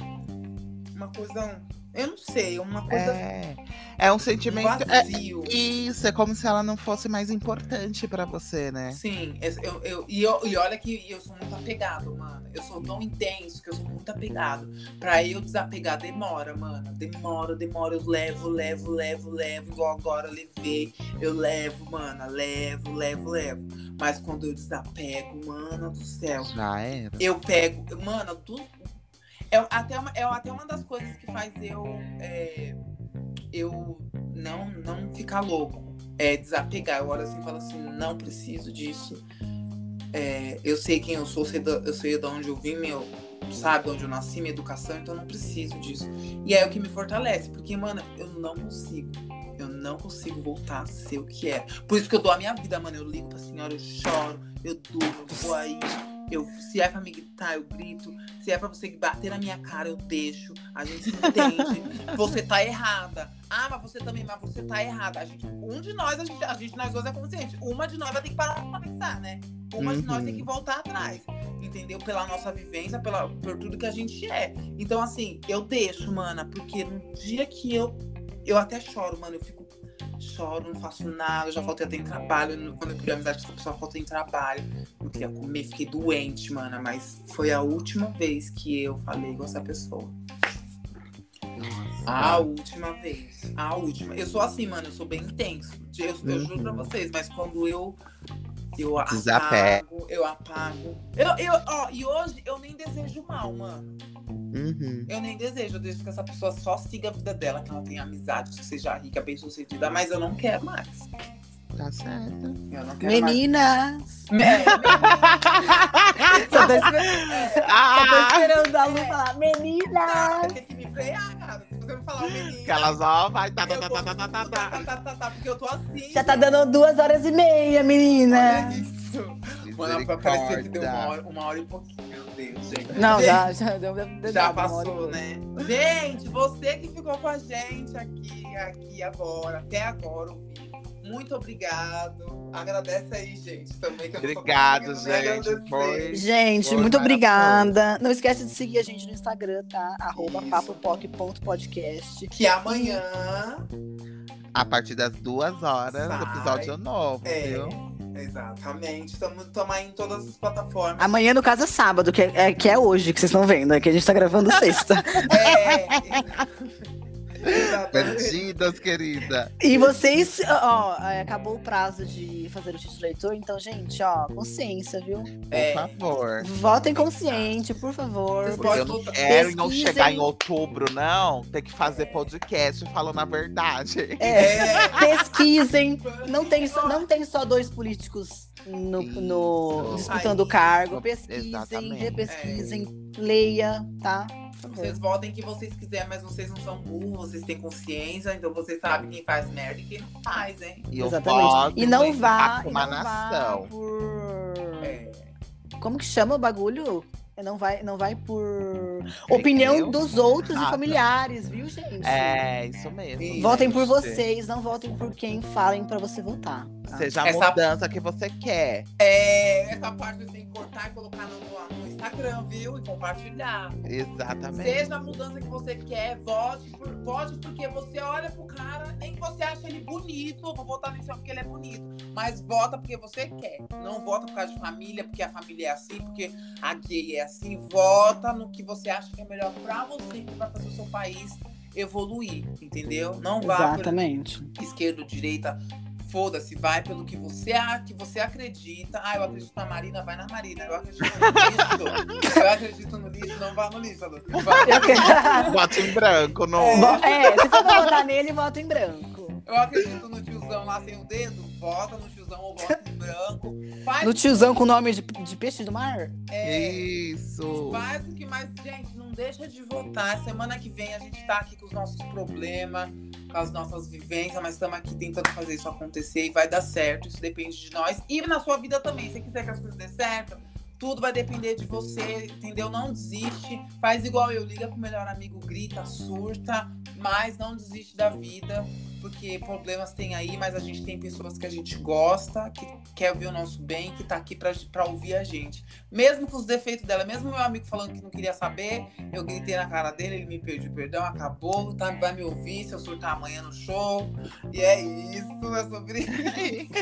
Uma coisa. Eu não sei, uma coisa. É, é um sentimento. é- vazio. isso, é como se ela não fosse mais importante pra você, né? Sim, eu, eu, eu- e, eu- e olha que eu sou muito apegado, mano. Eu sou tão intenso que eu sou muito apegado. Pra eu desapegar demora, mano. Demora, demora. Eu levo, levo, levo, levo. Igual agora eu levei. Eu levo, mano. Levo, levo, levo. Mas quando eu desapego, mano do céu. Já era. Eu pego. Mano, tudo. É até uma, é até uma das coisas que faz eu. é, eu não, não ficar louco. É desapegar. Eu olho assim e falo assim: não preciso disso. É, eu sei quem eu sou, sei eu sei de onde eu vim, meu. Sabe, de onde eu nasci, minha educação, então eu não preciso disso. E é o que me fortalece, porque, mano, eu não consigo. Eu não consigo voltar a ser o que é. Por isso que eu dou a minha vida, mano. Eu ligo pra senhora, eu choro, eu durmo, eu vou aí. Eu, se é pra me gritar, eu grito. Se é pra você bater na minha cara, eu deixo. A gente se entende. você tá errada. Ah, mas você também, mas você tá errada. A gente, um de nós, a gente, a gente, nós dois é consciente. Uma de nós vai ter que parar pra pensar, né? Uma de nós Uhum. tem que voltar atrás. Entendeu? Pela nossa vivência, pela, por tudo que a gente é. Então, assim, eu deixo, mana, porque no dia que eu. Eu até choro, mano. Eu fico. Choro, não faço nada. Já faltei até em trabalho. Quando eu criei amizade com essa pessoa, faltei em trabalho. Não queria comer, fiquei doente, mana. Mas foi a última vez que eu falei com essa pessoa. A última vez. A última. Eu sou assim, mano. Eu sou bem intenso. Eu, eu juro pra Uhum. vocês, mas quando eu. Eu apago, eu apago. Eu, eu, ó, e hoje eu nem desejo mal, mano. Uhum. Eu nem desejo. Eu desejo que essa pessoa só siga a vida dela, que ela tenha amizade, que seja rica, bem sucedida. Mas eu não quero mais. Tá certo. Eu não quero Meninas! mais. É, Só tô esperando, só tô Ah! esperando a Lu falar, meninas! tem que me frear, cara. Você me falar o menino. Que ela só vai. Tá, tá, tá, tá, tá, tá, tá. tá, tá, tá, tá, porque eu tô assim. Já tá dando duas horas e meia, Olha menina! isso. Mano, parecia que deu uma hora, uma hora e pouquinho. Meu Deus, gente. Não, Gente, já, já deu. deu Já passou, né? Gente, você que ficou com a gente aqui, aqui agora, até agora, ouvindo. Muito obrigado. Agradece aí, gente, também. Obrigado, gente. Foi. Gente, Foi muito obrigada. Não esquece de seguir a gente no Instagram, tá? Arroba papopoc.podcast. Que amanhã. A partir das duas horas, Sai. episódio novo, É, viu? exatamente. Estamos aí em todas as plataformas. Amanhã, no caso, é sábado, que é, é- que é hoje que vocês estão vendo, é que a gente tá gravando sexta. É. Perdidas, querida. E vocês, ó, é, acabou o prazo de fazer o título de leitor, então, gente, ó, consciência, viu? Por É. favor. Votem consciente, por favor. Eu não quero e não chegar em outubro, não. Tem que fazer podcast falando a verdade. É, pesquisem. Não tem, só, não tem só dois políticos no, no- disputando o cargo. Pesquisem, Exatamente. repesquisem, leia, tá? Por favor. Vocês votem quem vocês quiserem, mas vocês não são burros, vocês têm consciência, então vocês sabem quem faz merda e quem não faz, hein? E Exatamente. E não vá, e não vá nação. por... É. Como que chama o bagulho? não vai, não vai por opinião dos outros e Ah, familiares, viu, gente? É, isso mesmo. Isso. Votem por vocês, não votem por quem falem pra você votar. tá? Seja a Essa- mudança que você quer. É, essa parte você tem que cortar e colocar no, no Instagram, viu? E compartilhar. Exatamente. Seja a mudança que você quer, vote, por, vote porque você olha pro cara, nem que você acha ele bonito, vou votar nesse homem porque ele é bonito. Mas vota porque você quer. Não vota por causa de família, porque a família é assim, porque a gay é assim. Vota no que você acha que é melhor pra você, que vai fazer o seu país evoluir, entendeu? Não vá por Exatamente. esquerda ou direita. Foda-se, vai pelo que você, a- que você acredita. Ah, eu acredito na Marina, vai na Marina. Eu acredito no lixo. eu acredito no lixo, não vá no lixo, acredito- Bota em branco no. Vo- É, se for votar nele, vota em branco. Eu acredito no tiozão lá sem o dedo. Vota no tiozão ou vota em branco. Faz, No tiozão com o nome de, de peixe do mar? é, Isso. faz o que mais. Gente, não deixa de votar. Semana que vem a gente tá aqui com os nossos problemas, com as nossas vivências, mas estamos aqui tentando fazer isso acontecer e vai dar certo. Isso depende de nós. E na sua vida também. Se você quiser que as coisas dê certo, tudo vai depender de você, entendeu? Não desiste. Faz igual eu, liga pro melhor amigo, grita, surta, mas não desiste da vida. Porque problemas tem aí, mas a gente tem pessoas que a gente gosta, que quer ouvir o nosso bem, que tá aqui pra, pra ouvir a gente. Mesmo com os defeitos dela, mesmo meu amigo falando que não queria saber, eu gritei na cara dele, ele me pediu perdão, acabou, tá? Vai me ouvir se eu surtar amanhã no show. E é isso, é sobre isso.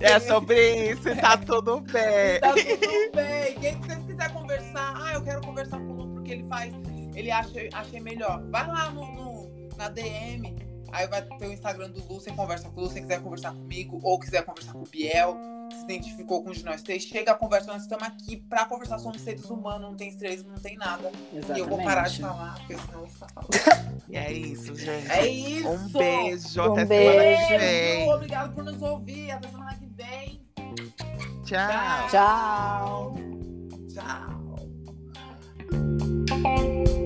É sobre isso, tá tudo bem. Tá tudo bem. Quem que vocês quiser conversar, ah, eu quero conversar com o Lu porque ele faz, ele acha, achei melhor. Vai lá no, no- na DM, Aí vai ter o Instagram do Lu, você conversa com o Lu, quiser conversar comigo, ou quiser conversar com o Biel, se identificou com um de nós três, chega a conversar, nós estamos aqui pra conversar, somos seres humanos, não tem estrelismo, não tem nada. Exatamente. E eu vou parar de falar, porque senão eu falando. e é isso, gente. É isso! Um beijo, um até beijo. semana que vem. Obrigado por nos ouvir, até semana que vem. Tchau. Tchau. Tchau. Tchau.